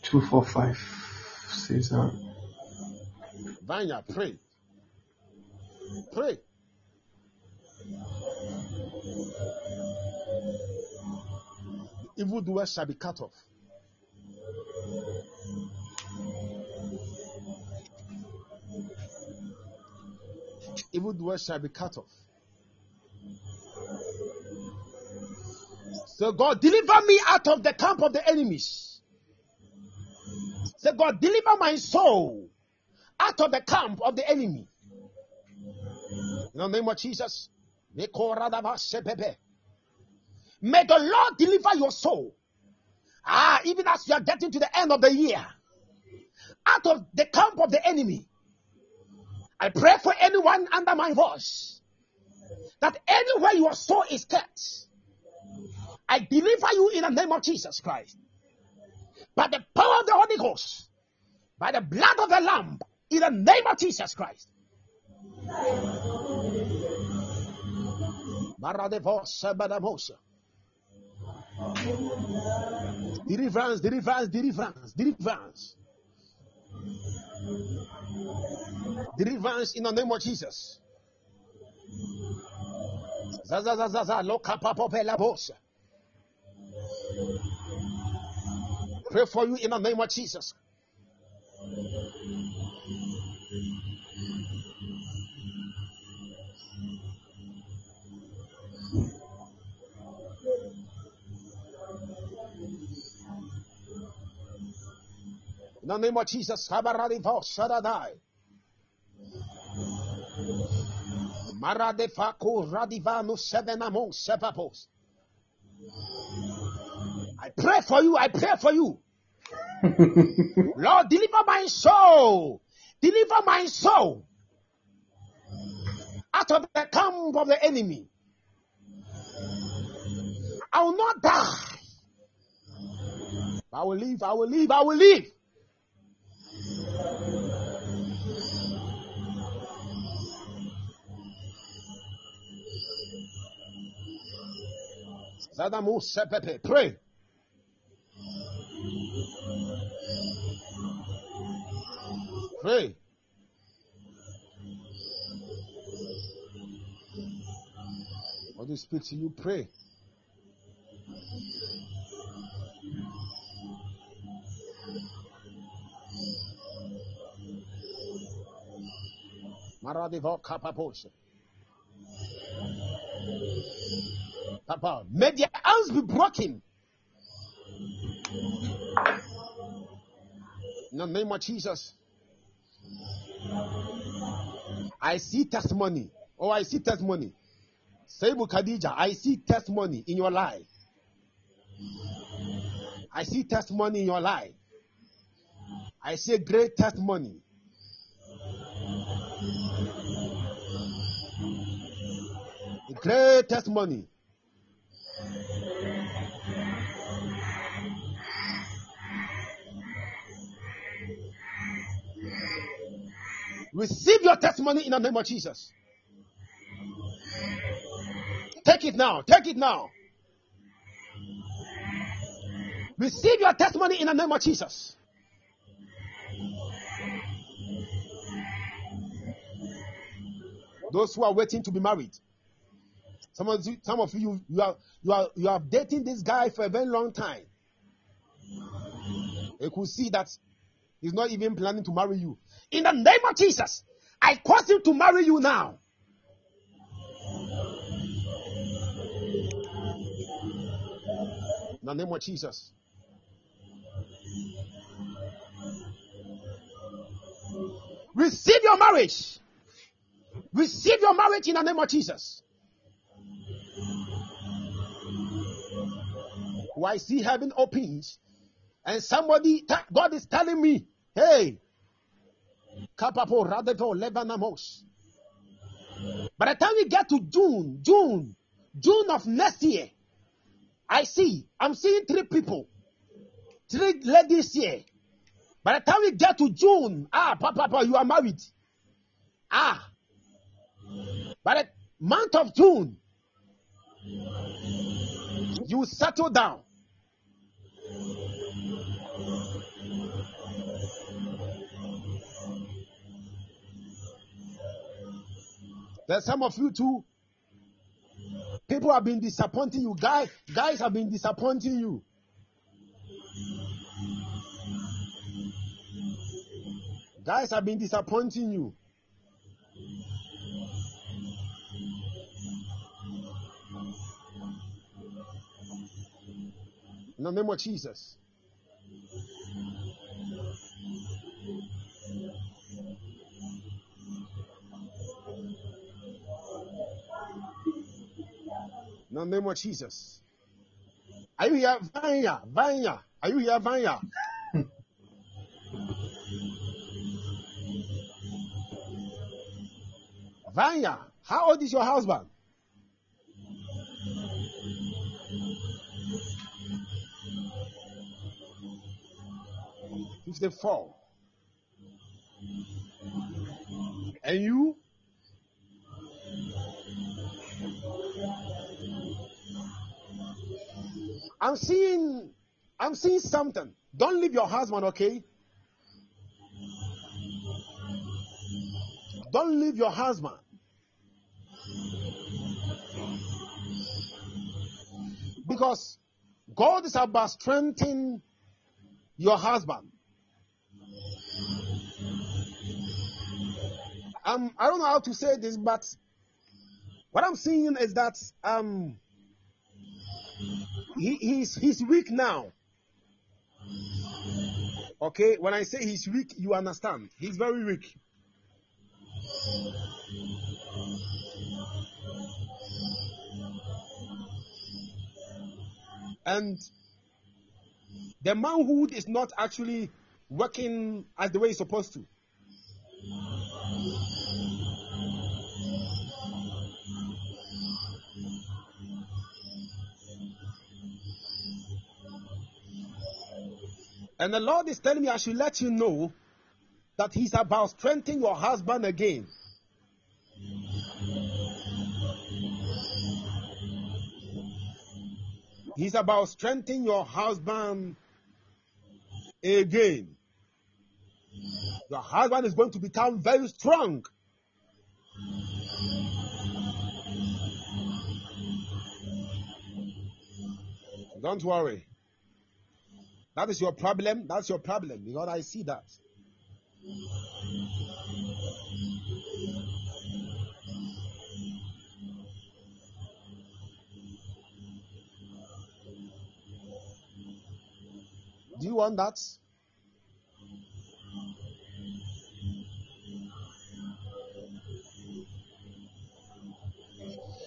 245 says that Vanya, pray. Pray. The evildoer shall be cut off. Evildoer shall be cut off. So God deliver me out of the camp of the enemies. Say God deliver my soul out of the camp of the enemy. In the name of Jesus. May the Lord deliver your soul. Ah, even as you are getting to the end of the year, out of the camp of the enemy. I pray for anyone under my voice that anywhere your soul is kept, I deliver you in the name of Jesus Christ. By the power of the Holy Ghost, by the blood of the Lamb, in the name of Jesus Christ. Deliverance, deliverance, deliverance, deliverance. Deliverance in the name of Jesus. Zaza zaza zaza loka papopela bosa. Pray for you in the name of Jesus. In the name of Jesus, Kabaradivo Sharadai. Maradefako Radivano Sevenamo Sepapos. Pray for you, I pray for you. Lord, deliver my soul. Deliver my soul out of the camp of the enemy. I will not die. I will live, I will live, I will live. Sepepe, pray. Pray. What do you speak to you? Pray. Maradivo kapapos. Papa, may their arms be broken. In the name of Jesus. I see testimony. Oh, I see testimony. Saibu Khadija, I see testimony in your life. I see testimony in your life. I see great testimony. Great testimony. Receive your testimony in the name of Jesus. Take it now. Take it now. Receive your testimony in the name of Jesus. Those who are waiting to be married. Some of you, some of you, you are you are you are dating this guy for a very long time. You could see that he's not even planning to marry you. In the name of Jesus, I cause him to marry you now. In the name of Jesus. Receive your marriage. Receive your marriage in the name of Jesus. Oh, I see heaven opens, and somebody, God is telling me, hey, Kapapo Radeto Lebanamos. By the time we get to June, June, June of next year, I see, I'm seeing three people, three ladies here. By the time we get to June, ah, Papa, Papa, you are married. Ah, by the month of June, you settle down. There's some of you too. People have been disappointing you. Guys, guys have been disappointing you. Guys have been disappointing you. In the name of Jesus. In the name of Jesus. Are you here, Vanya? Vanya. Are you here, Vanya? Vanya, how old is your husband? Fifty-four. And you? I'm seeing, I'm seeing something. Don't leave your husband, okay? Don't leave your husband. Because God is about strengthening your husband. Um, I don't know how to say this, but what I'm seeing is that um, he, he's he's weak now. Okay, when I say he's weak, you understand. He's very weak. And the manhood is not actually working as the way it's supposed to. And the Lord is telling me I should let you know that He's about strengthening your husband again. He's about strengthening your husband again. Your husband is going to become very strong. Don't worry. That is your problem. That's your problem because I see that. Do you want that?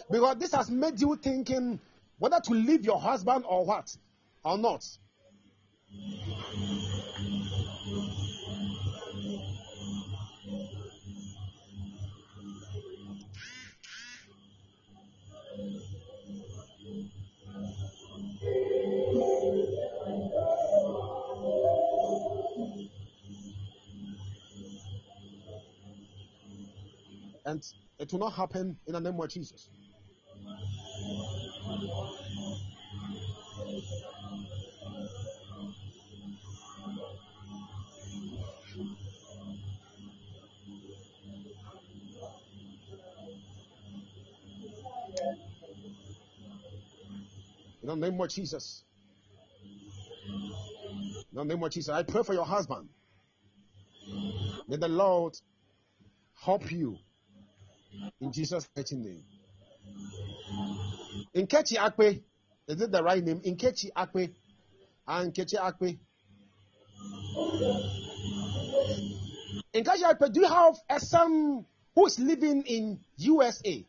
Because this has made you thinking whether to leave your husband or what or not. And it will not happen in the name of Jesus. In the name of Jesus. In the name of Jesus. I pray for your husband. May the Lord help you in Jesus' mighty name. Nkechi Akpe, is it the right name? In Nkechi Akpe. Ah, Nkechi Akpe. Nkechi Akpe, do you have a son who is living in USA?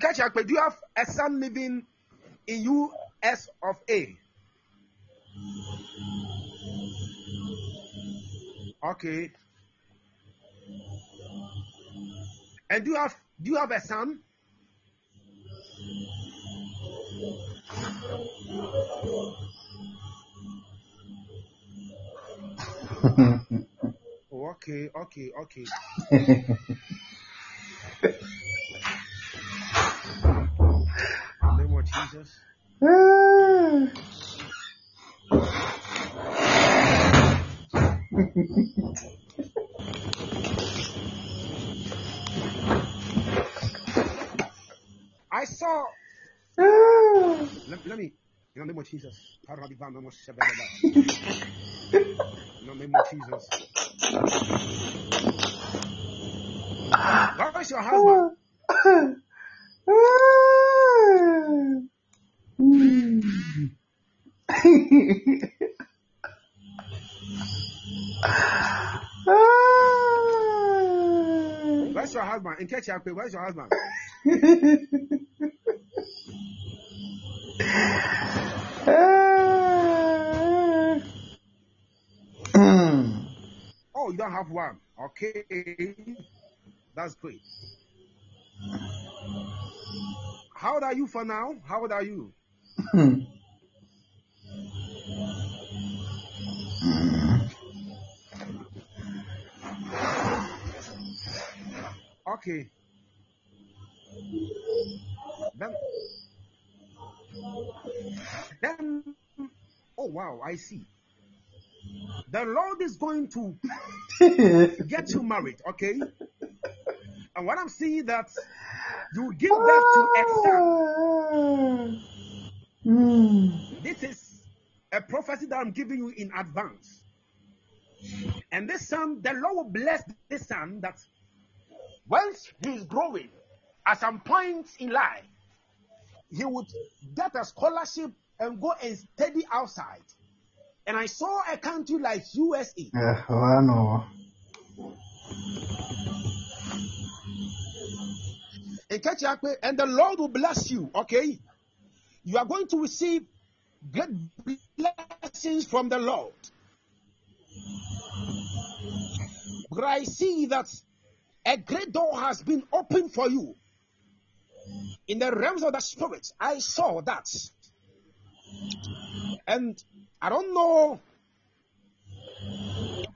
Nkechi Akpe, do you have a son living in US of A? Okay. And do you have do you have a son? Oh, okay, okay, okay. Jesus. I saw. Let, let me. In the name of Jesus. In the name of Jesus. Where is your husband? Where's your husband? Nkechi Akpe, where's your husband? Oh, you don't have one. Okay. That's great. how old are you for now? How old are you? Okay. Then, then, oh wow, I see. The Lord is going to get you married, okay? And what I'm seeing that you give birth to a son. Hmm. This is a prophecy that I'm giving you in advance. And this son, the Lord will bless this son that once he is growing, at some point in life, he would get a scholarship and go and study outside. And I saw a country like USA. Yeah, oh, I know. and the Lord will bless you. Okay, you are going to receive great blessings from the Lord. But I see that a great door has been opened for you in the realms of the spirit. I saw that, and I don't know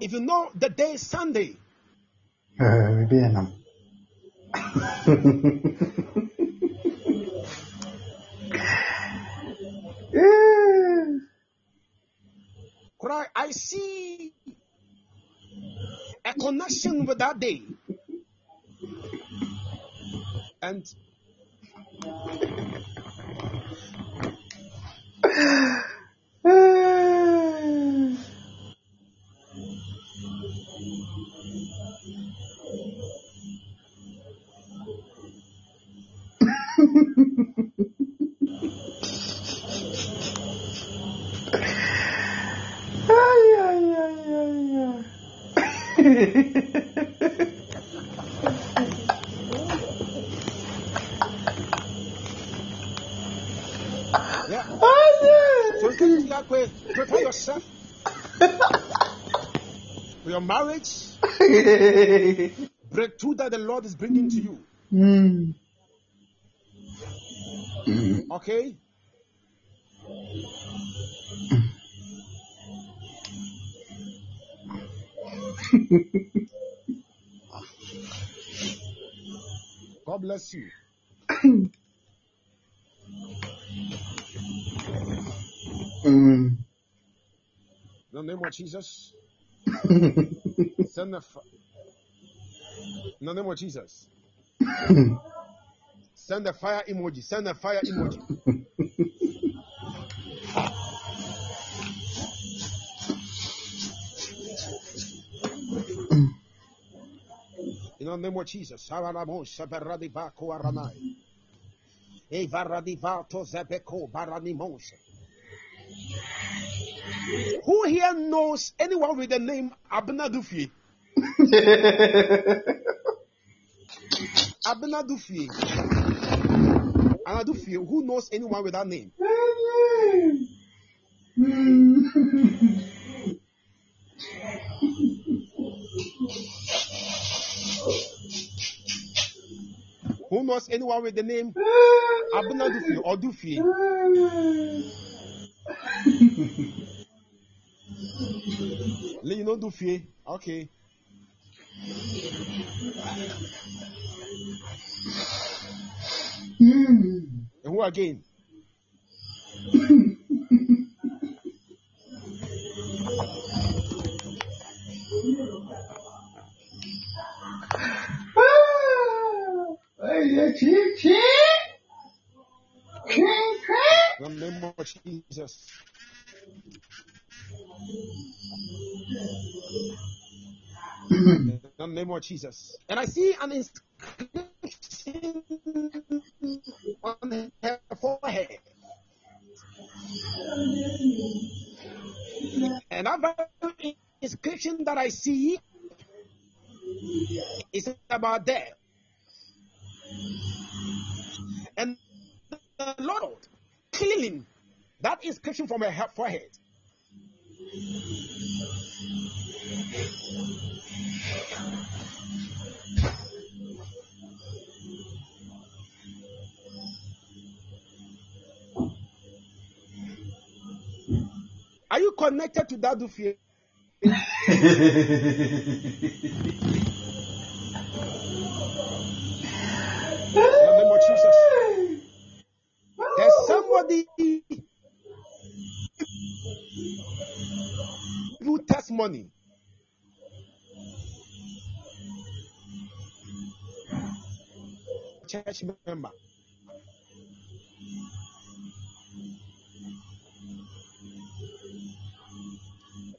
if you know the day Sunday. Uh, maybe I know. yeah. I see a connection with that day. And Ay. yeah, Ay, so you can use that way. Prepare yourself for your marriage, breakthrough that the Lord is bringing to you. Hmm. Okay? God bless you. Hmm. In the name of Jesus, send the fi- in the name of Jesus. Send the fire emoji. Send the fire emoji. In the name of Jesus. Saranamo shabaradibako aranai. Evaradivato zebeko baranimos. Who here knows anyone with the name Abnadufi? Abnadufi. Anadufi. Who knows anyone with that name? Who knows anyone with the name Abnadufi or Dufi? Lee, you know Dufi? Okay. And who again? In the name of Jesus. In the name of Jesus. And I see an inscription on her forehead. And that inscription that I see is about death. And the Lord killing that inscription from her forehead. Are you connected to that Dufie? There's somebody who testimony. Church member.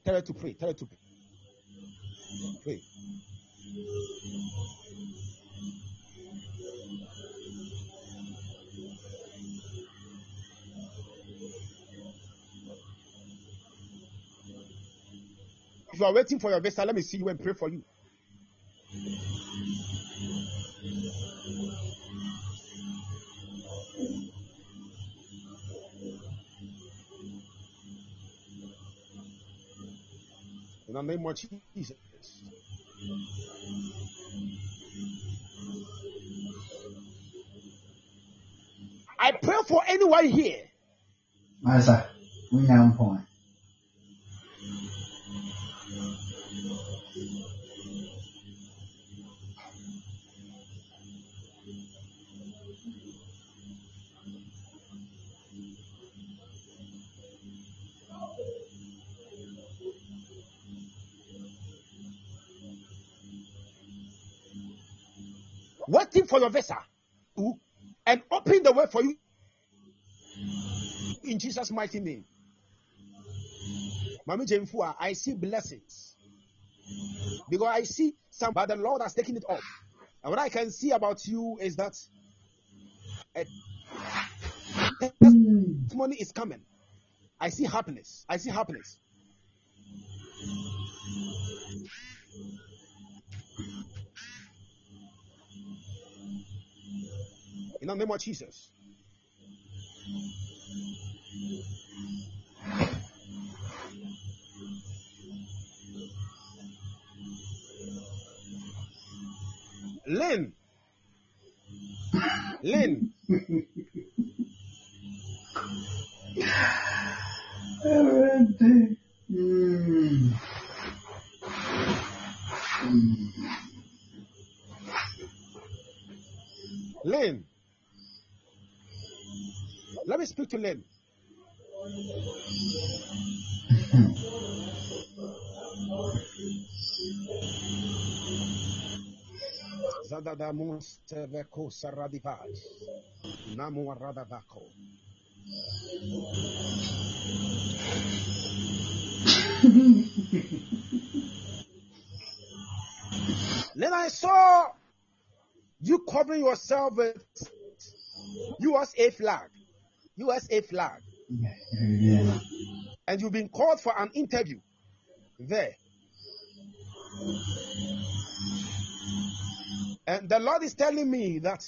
Tell her to pray. Tell her to pray. Pray. You are waiting for your visa, let me see you and pray for you. In the name of Jesus. I pray for anyone here Masa, Unyampon. Waiting for your visa and open the way for you in Jesus' mighty name. Mami Jemfua, I see blessings because I see some, but the Lord has taken it off. And what I can see about you is that a testimony is coming. I see happiness. I see happiness. In the name of Jesus. Lynn. Lynn. Mm. Mm. Lynn. Let me speak to seveko saradivai. Namu. Then I saw you covering yourself with USA flag. USA flag. Yeah. And you've been called for an interview there. And the Lord is telling me that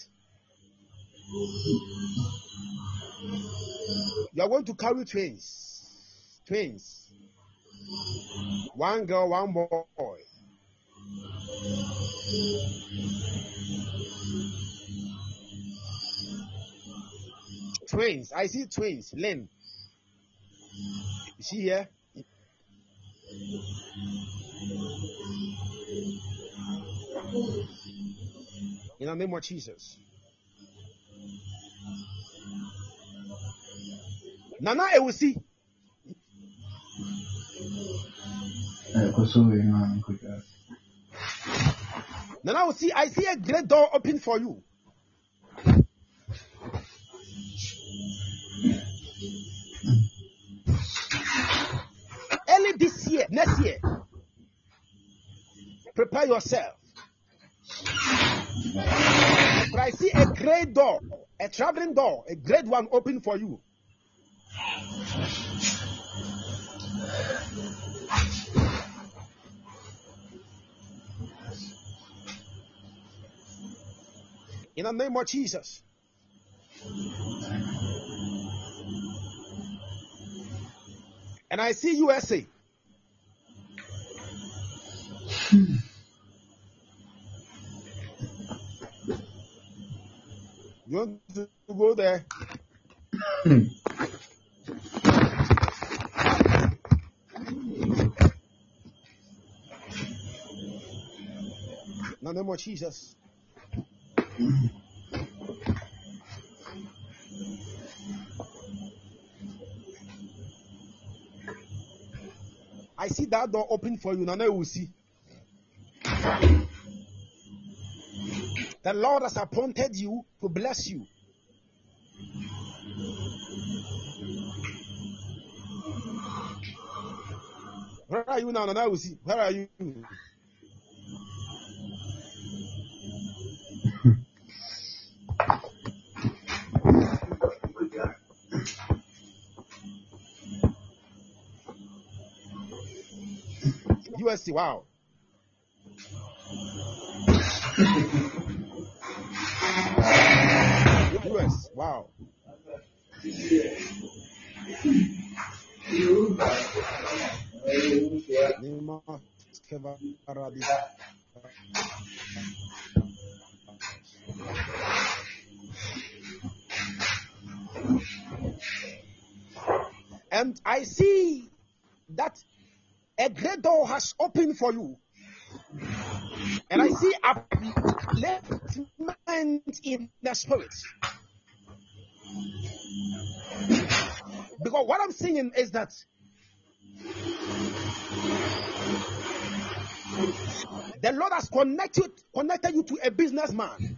you are going to carry twins. Twins. One girl, one boy. Twins. I see twins. Lynn. Is she here? In the name of Jesus. Nana Ewusi. Eh, kusuri man kuja. Nana Ewusi, I see a great door open for you. Next year, prepare yourself. But I see a great door, a traveling door, a great one open for you. In the name of Jesus. And I see USA. Onde o gol der. No name of Jesus. I see that door open for you. Now, now you will see. The Lord has appointed you to bless you. Where are you now? Nana will see. Where are you? USC. Wow. US. Wow. And I see that a great door has opened for you. And I see upliftment in the spirit. Because what I'm seeing is that the Lord has connected connected you to a businessman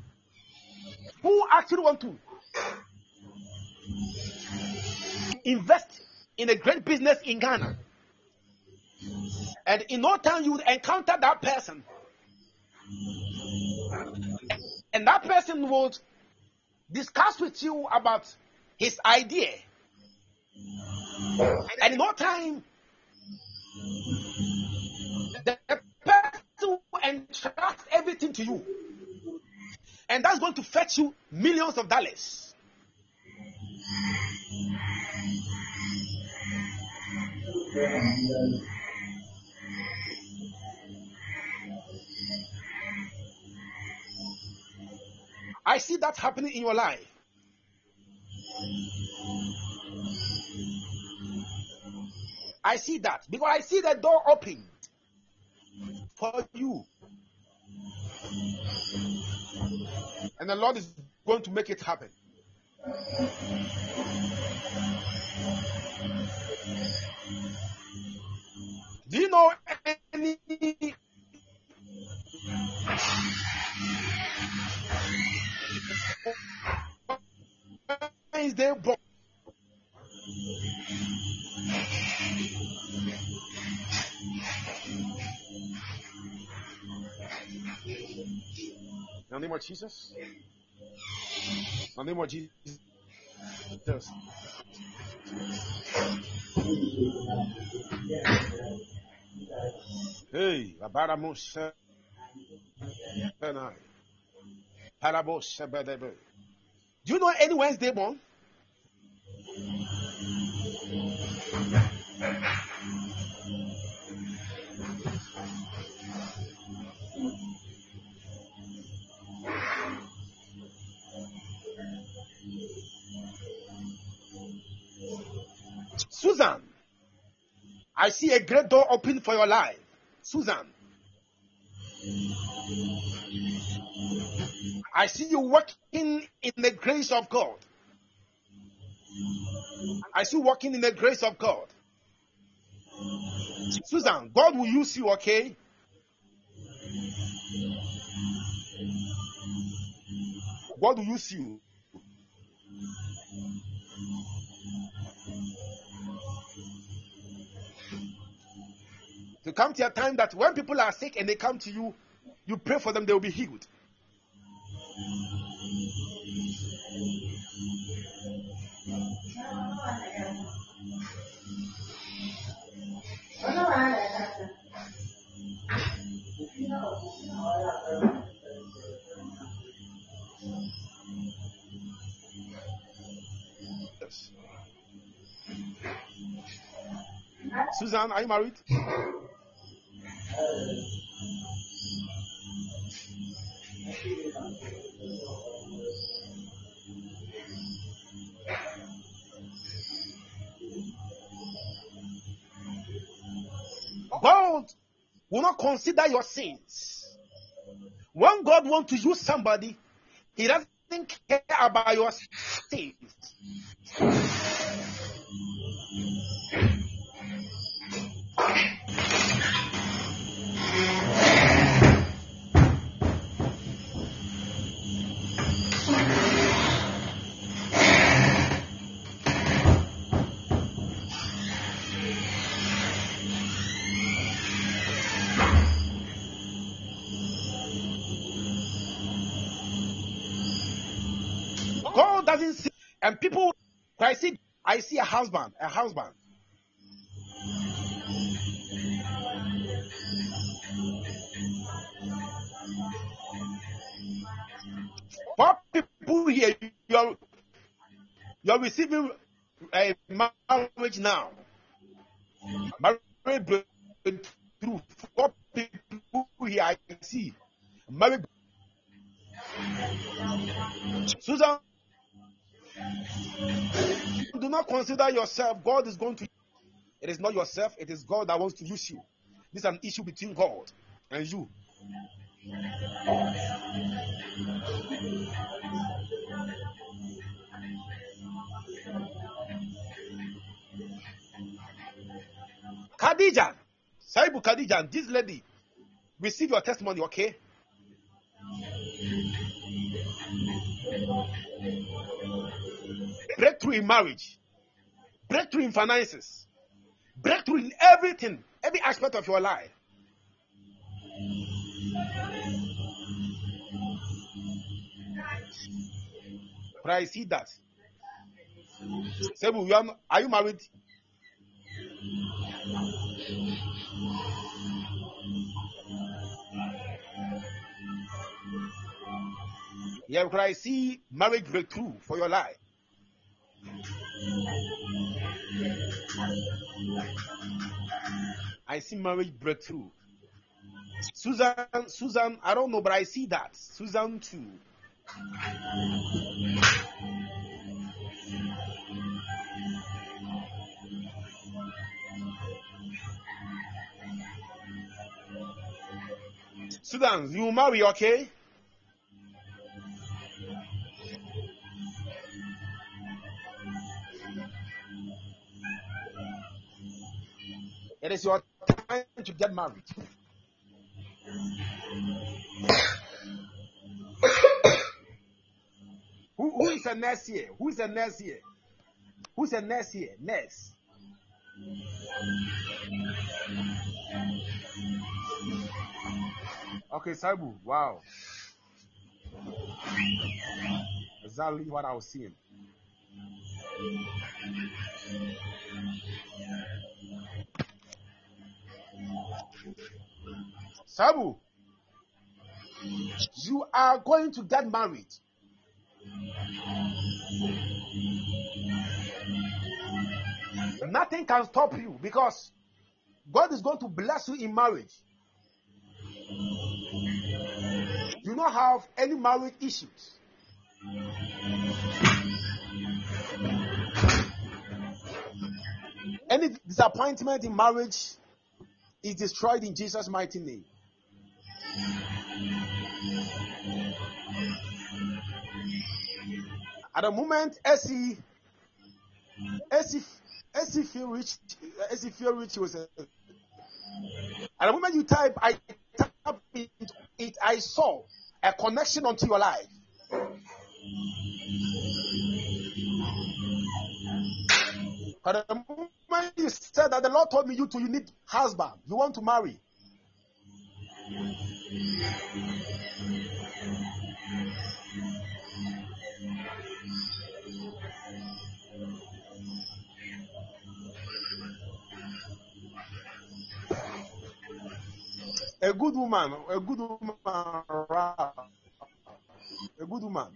who actually want to invest in a great business in Ghana. And in no time you would encounter that person. And that person would discuss with you about his idea. And in no time, the person will entrust everything to you. And that's going to fetch you millions of dollars. I see that happening in your life. I see that because I see the door open for you. And the Lord is going to make it happen. Do you know any Wednesday born? In the name of Jesus. In the name of Jesus. Hey, Abaramos. Do you know any Wednesday born? Susan, I see a great door open for your life. Susan, I see you working in the grace of God. I see you working in the grace of God. Susan, God will use you, okay? God will use you. To come to a time that when people are sick and they come to you, you pray for them, they will be healed. Susan, are you married? God will not consider your sins, When God wants to use somebody, He doesn't care about your state. And people. I see, I see a husband, a husband. What people here, you're you're receiving a marriage now. Marriage breakthrough. What people here I see marriage. Consider yourself. God is going to. It is not yourself. It is God that wants to use you. This is an issue between God and you. Khadija, Saibu Khadija, this lady, receive your testimony, okay? Breakthrough in marriage, breakthrough in finances, breakthrough in everything, every aspect of your life. But I see that. Sebu, you are, are you married? Yeah, because I see marriage breakthrough for your life. I see marriage breakthrough. Susan, Susan, I don't know, but I see that. Susan too. Susan, you marry, okay? It is your time to get married. who, who is a nurse here? Who is a nurse here? Who's a nurse here? Nurse. Okay, Sabu. Wow. Exactly what I was seeing. Sabu, you are going to get married. Nothing can stop you because God is going to bless you in marriage. You don't have any marriage issues. Any disappointment in marriage is destroyed in Jesus' mighty name. At the moment, Essie, Essie, Essie feel rich, Essie feel rich was a, at the moment you type, I type it, it, I saw a connection onto your life. At the moment you said that the Lord told me you to, you need husband, you want to marry. A good woman, a good woman, a good woman.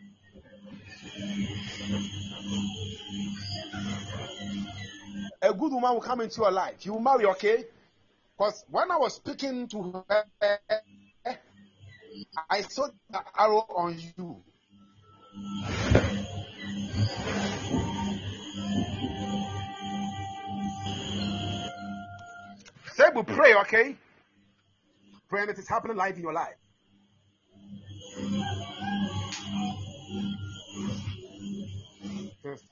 A good woman will come into your life. You will marry, okay? Because when I was speaking to her, I saw the arrow on you. Say we pray, okay? Pray and it is happening live in your life.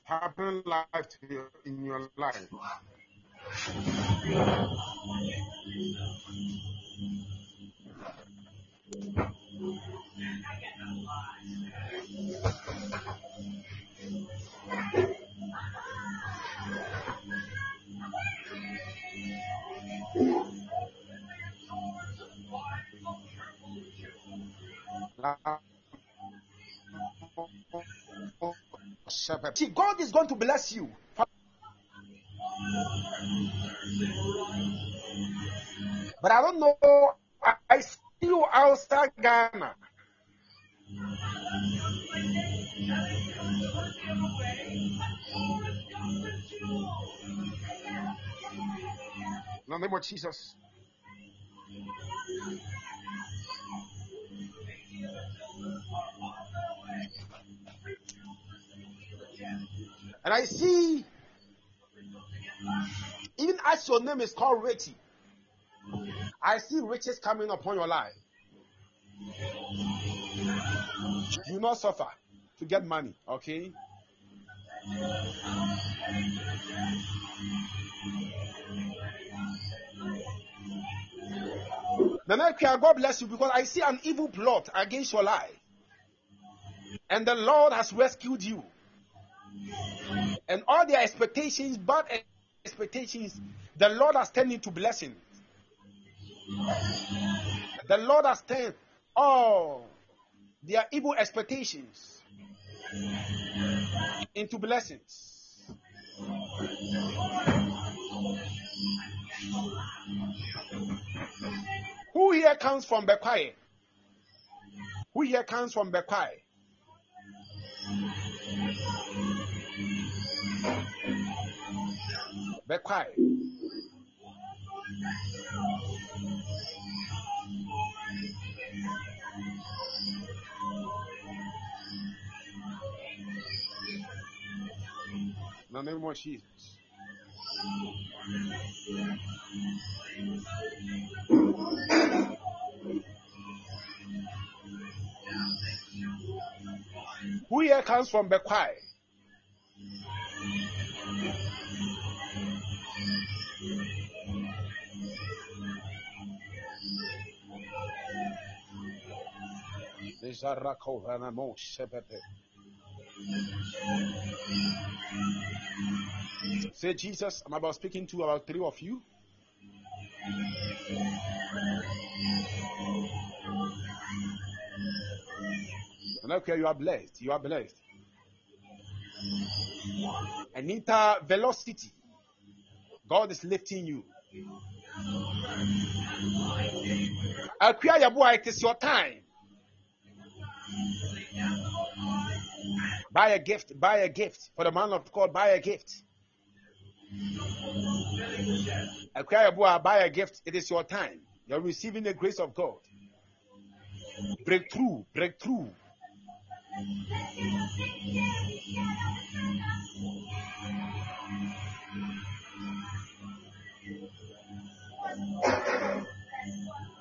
Happening life to in your life. See, God is going to bless you. But I don't know. I, I see you outside Ghana. In the name of Jesus. And I see, even as your name is called Richie, I see riches coming upon your life. You not suffer to get money, okay? Nanakia, God bless you because I see an evil plot against your life. And the Lord has rescued you. And all their expectations, bad expectations, the Lord has turned into blessings. The Lord has turned all their evil expectations into blessings. Who here comes from Bekwai? Who here comes from Bekwai? Bekwai. In the name of Jesus. Who here comes from Bekwai? Say, Jesus, I'm about speaking to about three of you. And okay, you are blessed. You are blessed. Anita Velocity. God is lifting you. Akua Yabua, it is your time. Buy a gift, buy a gift. For the man of God, buy a gift. Buy a gift. It is your time. You're receiving the grace of God. Breakthrough, breakthrough.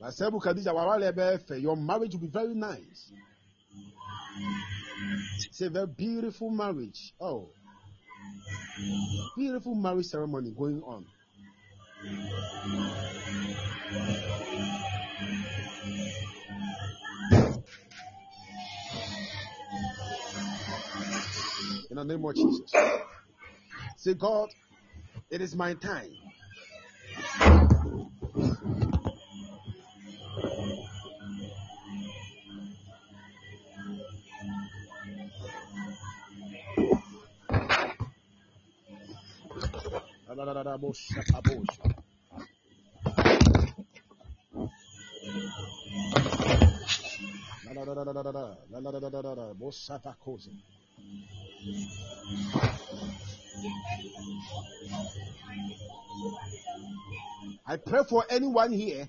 Masebu Khadija. Your marriage will be very nice. It's a very beautiful marriage. Oh, beautiful marriage ceremony going on. In the name of Jesus. Say, God, it is my time. I pray for anyone here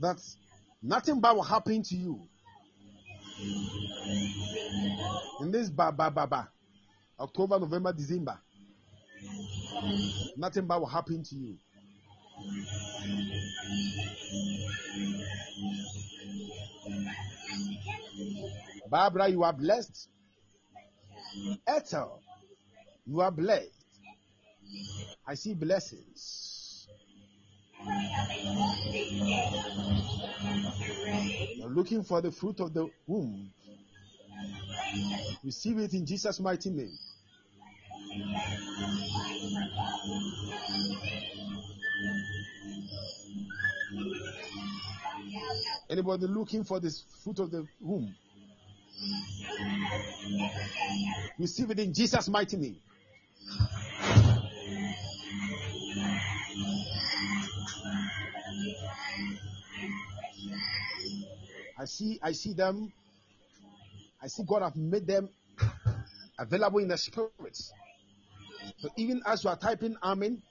that nothing bad will happen to you. In this ba ba ba ba, October, November, December, nothing bad will happen to you. Barbara, you are blessed. Ethel, you are blessed. I see blessings. You're looking for the fruit of the womb. Receive it in Jesus' mighty name. Anybody looking for this fruit of the womb? Receive it in Jesus' mighty name. I see, I see them. I see God have made them available in the spirit. So even as you are typing Amen,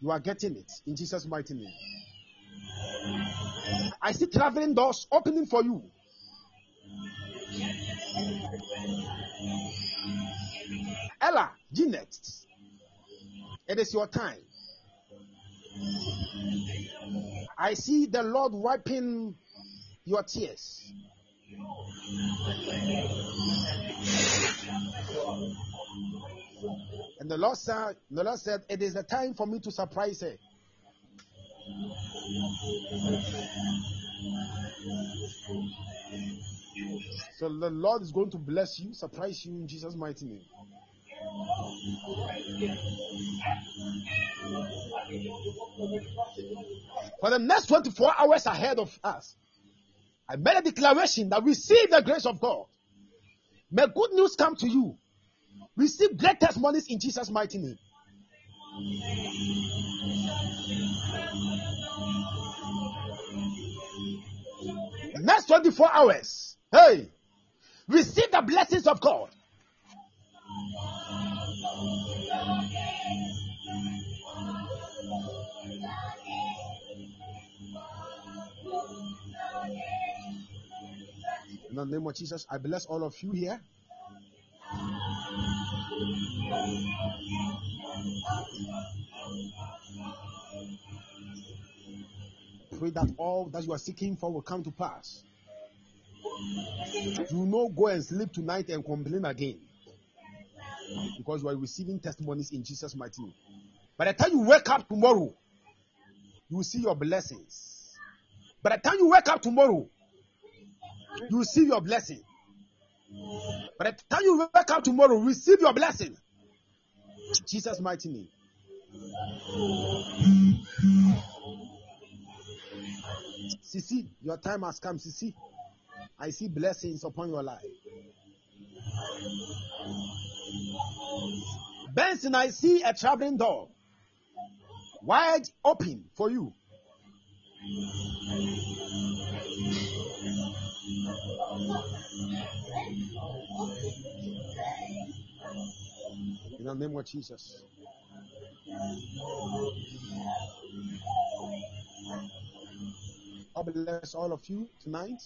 you are getting it in Jesus' mighty name. I see traveling doors opening for you. Ella, Jeanette, it is your time. I see the Lord wiping your tears. And the Lord said, the Lord said, it is the time for me to surprise her. So the Lord is going to bless you, surprise you in Jesus' mighty name. For the next 24 hours ahead of us, I made a declaration that receive the grace of God. May good news come to you. Receive great testimonies in Jesus' mighty name. The Next 24 hours, hey, receive the blessings of God. In the name of Jesus, I bless all of you here. Pray that all that you are seeking for will come to pass. Do not go and sleep tonight and complain again. Because you are receiving testimonies in Jesus' mighty name. By the time you wake up tomorrow, you will see your blessings. By the time you wake up tomorrow, you receive your blessing. By the time you wake up tomorrow, receive your blessing. Jesus' mighty name. Sisi, your time has come, Sisi. I see blessings upon your life. Benson, I see a traveling door wide open for you. In the name of Jesus. God bless all of you tonight.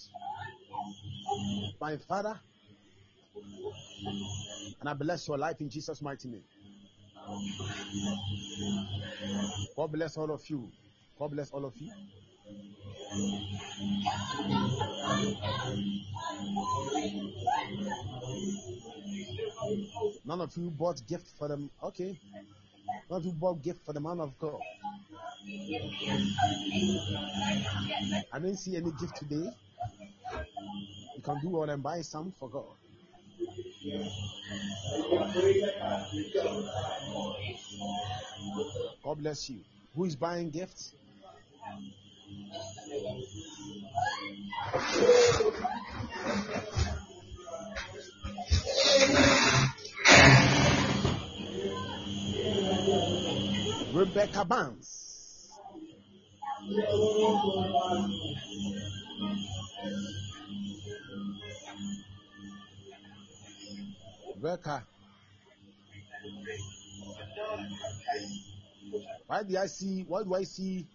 My Father. And I bless your life in Jesus' mighty name. God bless all of you. God bless all of you. None of you bought gift for them. Okay. None of you bought gift for the man of God. I didn't see any gift today. You can do all and buy some for God. God bless you. Who is buying gifts? Rebecca Barnes. Rebecca. Why do I see? Why do I see?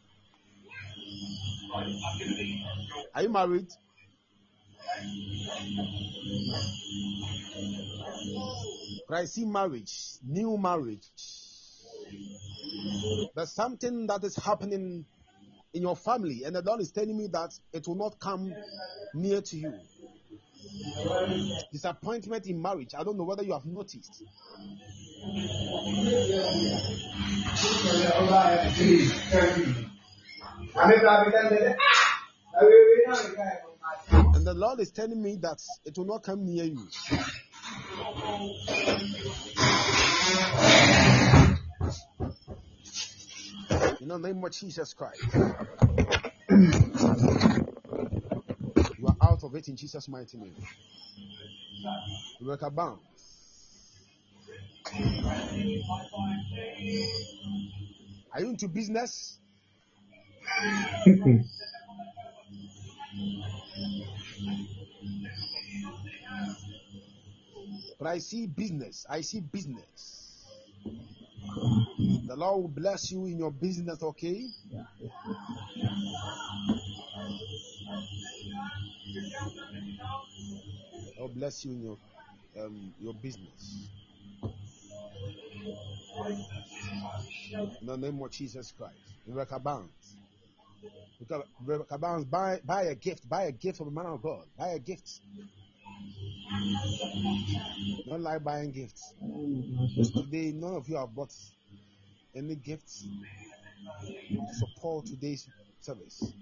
Are you married? See marriage, new marriage. There's something that is happening in your family, and the Lord is telling me that it will not come near to you. Disappointment in marriage. I don't know whether you have noticed. And the Lord is telling me that it will not come near you. In the name of Jesus Christ. You are out of it in Jesus' mighty name. Rebecca. Are you into business? But I see business. I see business. The Lord will bless you in your business, okay? God bless you in your um, your business. In the name of Jesus Christ. Rebecca Barnes. Barnes, buy, buy a gift. Buy a gift from the man of God. Buy a gift. Don't like buying gifts. Today, none of you have bought any gifts to support today's service.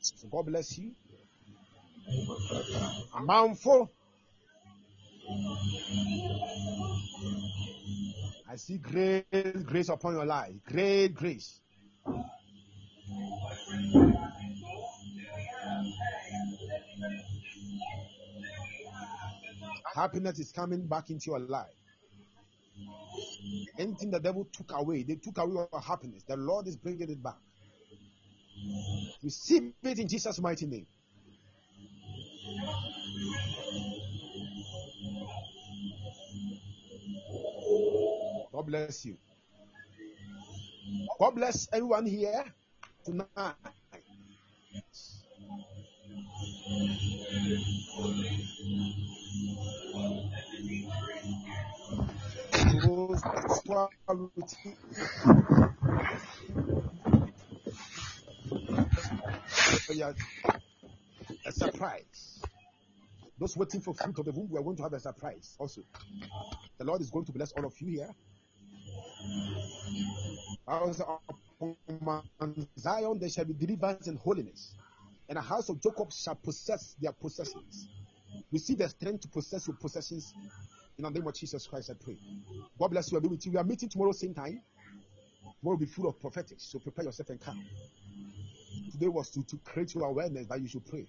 So God bless you. Manfo. I see great grace upon your life. Great grace. Happiness is coming back into your life. Anything the devil took away, they took away your happiness. The Lord is bringing it back. Receive it in Jesus' mighty name. God bless you. God bless everyone here tonight. A surprise. Those waiting for fruit of the womb, we are going to have a surprise also. The Lord is going to bless all of you here. Upon Zion there shall be deliverance and holiness, and a house of Jacob shall possess their possessions. Receive the strength to possess your possessions in the name of Jesus Christ. I pray. God bless you. I'll be with you. We are meeting tomorrow same time. Tomorrow will be full of prophetic, so prepare yourself and come. Today was to, to create your awareness that you should pray.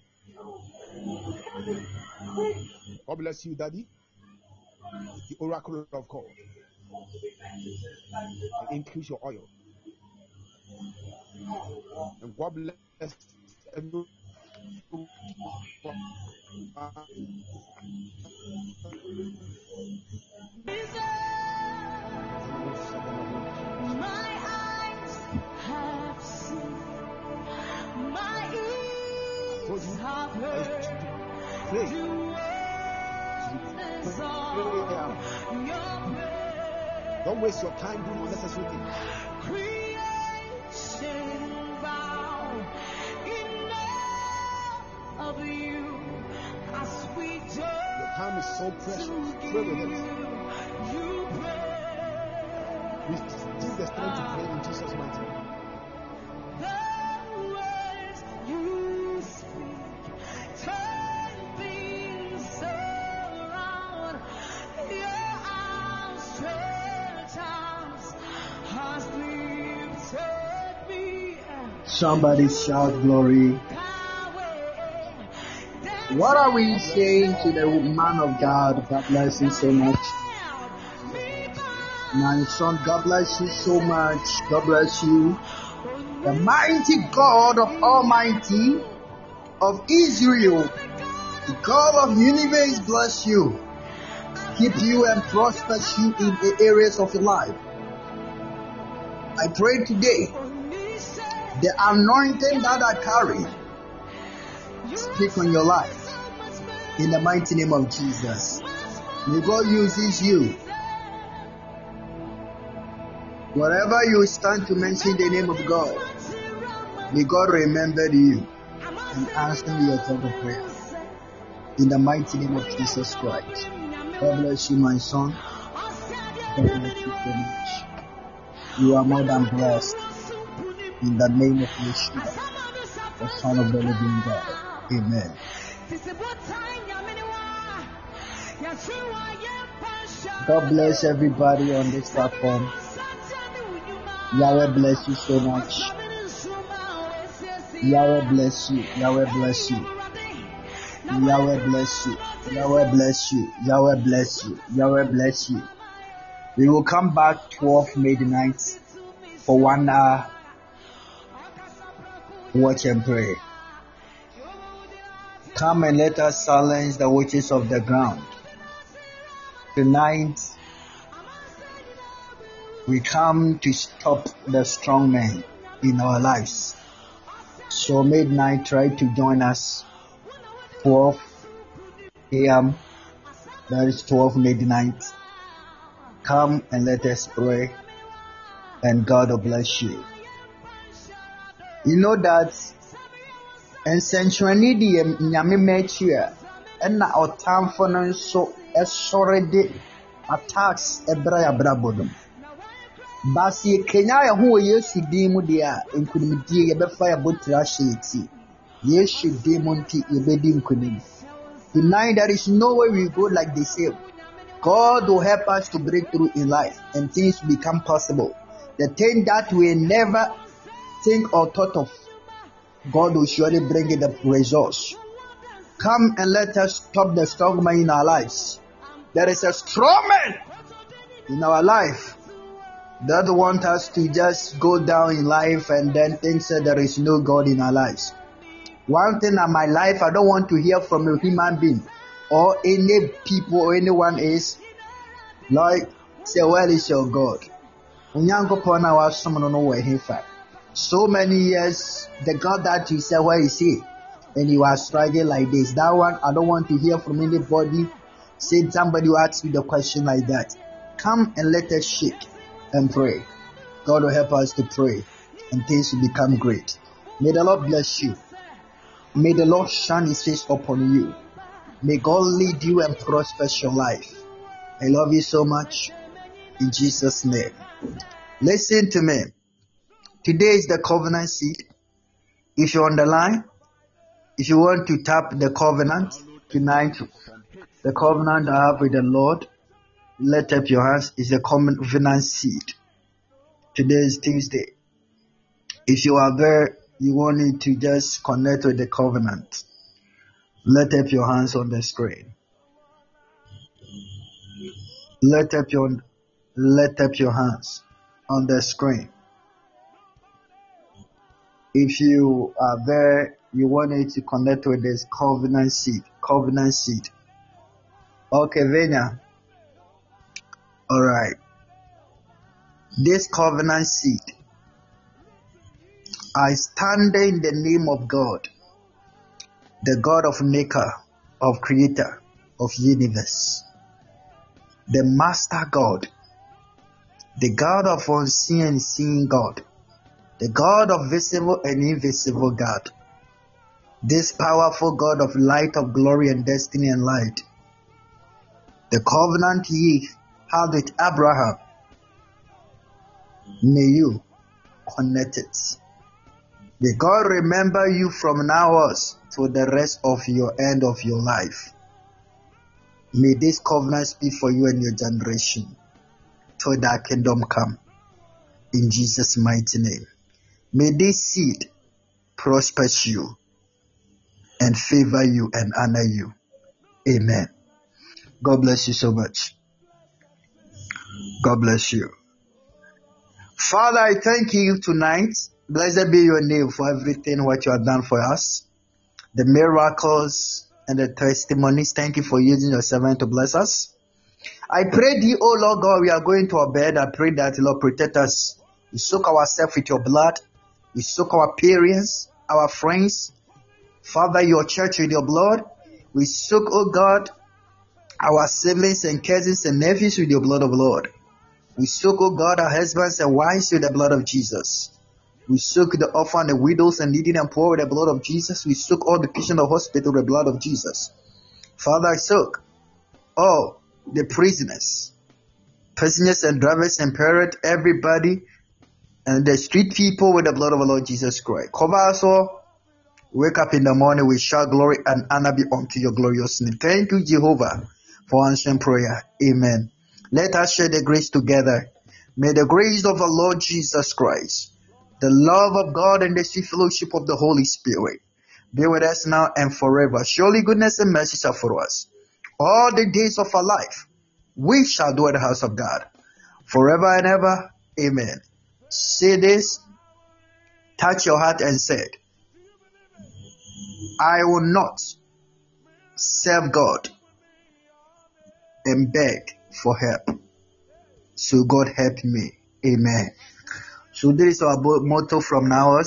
God bless you, Daddy. The oracle of God. Increase your oil. And God bless everyone. My eyes have seen, my ears have heard Pray. the wonders of your praise. Don't waste your time doing unnecessary things. Creation bow in of you as we Your time is so precious. Pray with it. You pray. Receive the strength to pray in Jesus' mighty name. Somebody shout glory. What are we saying to the man of God? God bless you so much. My son, God bless you so much. God bless you. The mighty God of Almighty of Israel, the God of universe bless you, keep you and prosper you in the areas of your life. I pray today, the anointing that I carry, speak on your life in the mighty name of Jesus. May God uses you. Wherever you stand to mention the name of God, may God remember you and answer your prayer prayer. In the mighty name of Jesus Christ. God bless you, my son. God bless you so much. You are more than blessed. In the name of Yeshua, the Son of the living God. Amen. God bless everybody on this platform. Yahweh bless you so much. Yahweh bless you. Yahweh bless you. Yahweh bless you. Yahweh bless you. Yahweh bless you. Yahweh bless you. We will come back 12 midnight for one hour. Watch and pray. Come and let us silence the witches of the ground. Tonight, we come to stop the strong men in our lives. So midnight, try to join us 12 a.m. That is 12 midnight. Come and let us pray and God will bless you. You know that nsɛnkyerɛnne deɛ nyame ma akyi a ɛna ɔtamfo no nso ɛsɔre de attacks ɛbrɛ yɛabrabɔ no mu. Baasi yɛkanya yɛn ho wɔ yesu din mu deɛ a nkunimdie yɛbɛfa yɛ botire ahyɛ yɛ ti. Yesu din mu nti yɛbɛdi nkunim tonight there is no way we go like the same. God will help us to break through in life and things become possible. The thing that we never think or thought of God will surely bring in the results. Come and let us stop the strong man in our lives. There is a strong man in our life that want us to just go down in life and then think that there is no God in our lives. One thing in my life, I don't want to hear from a human being or any people or anyone is, like, say, where is your God? Onyankopɔn a wasom no no wɔ hefa. So many years, the God that you say, where is he? And you are struggling like this. That one, I don't want to hear from anybody. Say somebody who asks you the question like that. Come and let us shake and pray. God will help us to pray and things will become great. May the Lord bless you. May the Lord shine his face upon you. May God lead you and prosper your life. I love you so much. In Jesus' name. Listen to me. Today is the covenant seed. If you're on the line, if you want to tap the covenant tonight, the covenant I have with the Lord, let up your hands is the covenant seed. Today is Tuesday. If you are there, you want it to just connect with the covenant. Let up your hands on the screen. Let up your let up your hands on the screen. If you are there, you want it to connect with this covenant seed. Covenant seed. Okay, Venya. Alright. This covenant seed. I stand in the name of God, the God of maker, of creator, of universe, the master God, the God of unseen and seeing God, the God of visible and invisible God, this powerful God of light, of glory, and destiny and light, the covenant ye had with Abraham, may you connect it. May God remember you from now on to the rest of your end of your life. May this covenant speak for you and your generation till that kingdom come. In Jesus' mighty name. May this seed prosper you and favor you and honor you. Amen. God bless you so much. God bless you. Father, I thank you tonight Blessed be your name for everything what you have done for us. The miracles and the testimonies. Thank you for using your servant to bless us. I pray thee, O Lord God, we are going to our bed. I pray that the Lord protect us. We soak ourselves with your blood. We soak our parents, our friends, Father, your church with your blood. We soak, oh God, our siblings and cousins and nephews with your blood of Lord. We soak, oh God, our husbands and wives with the blood of Jesus. We soak the orphan, the widows, and needy and poor with the blood of Jesus. We soak all the patients the hospital with the blood of Jesus. Father, I soak all the prisoners, passengers and drivers and parents, everybody, and the street people with the blood of the Lord Jesus Christ. Cover us all. Wake up in the morning, we shall glory and honor be unto your glorious name. Thank you, Jehovah, for answering prayer. Amen. Let us share the grace together. May the grace of our Lord Jesus Christ, the love of God, and the sweet fellowship of the Holy Spirit be with us now and forever. Surely goodness and mercy shall follow us all the days of our life. We shall dwell in the house of God forever and ever. Amen. Say this, touch your heart and say, it. I will not serve God and beg for help. So God help me. Amen. So this is our motto from now on.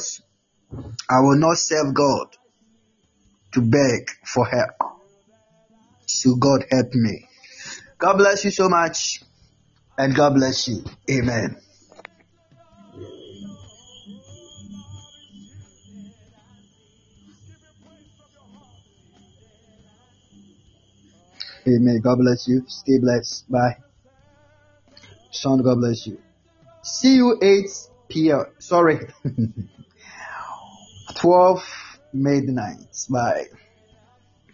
I will not serve God to beg for help. So God help me. God bless you so much and God bless you. Amen. Amen. God bless you. Stay blessed. Bye. Sean, God bless you. See you 8 p.m. Sorry. 12 midnight. Bye.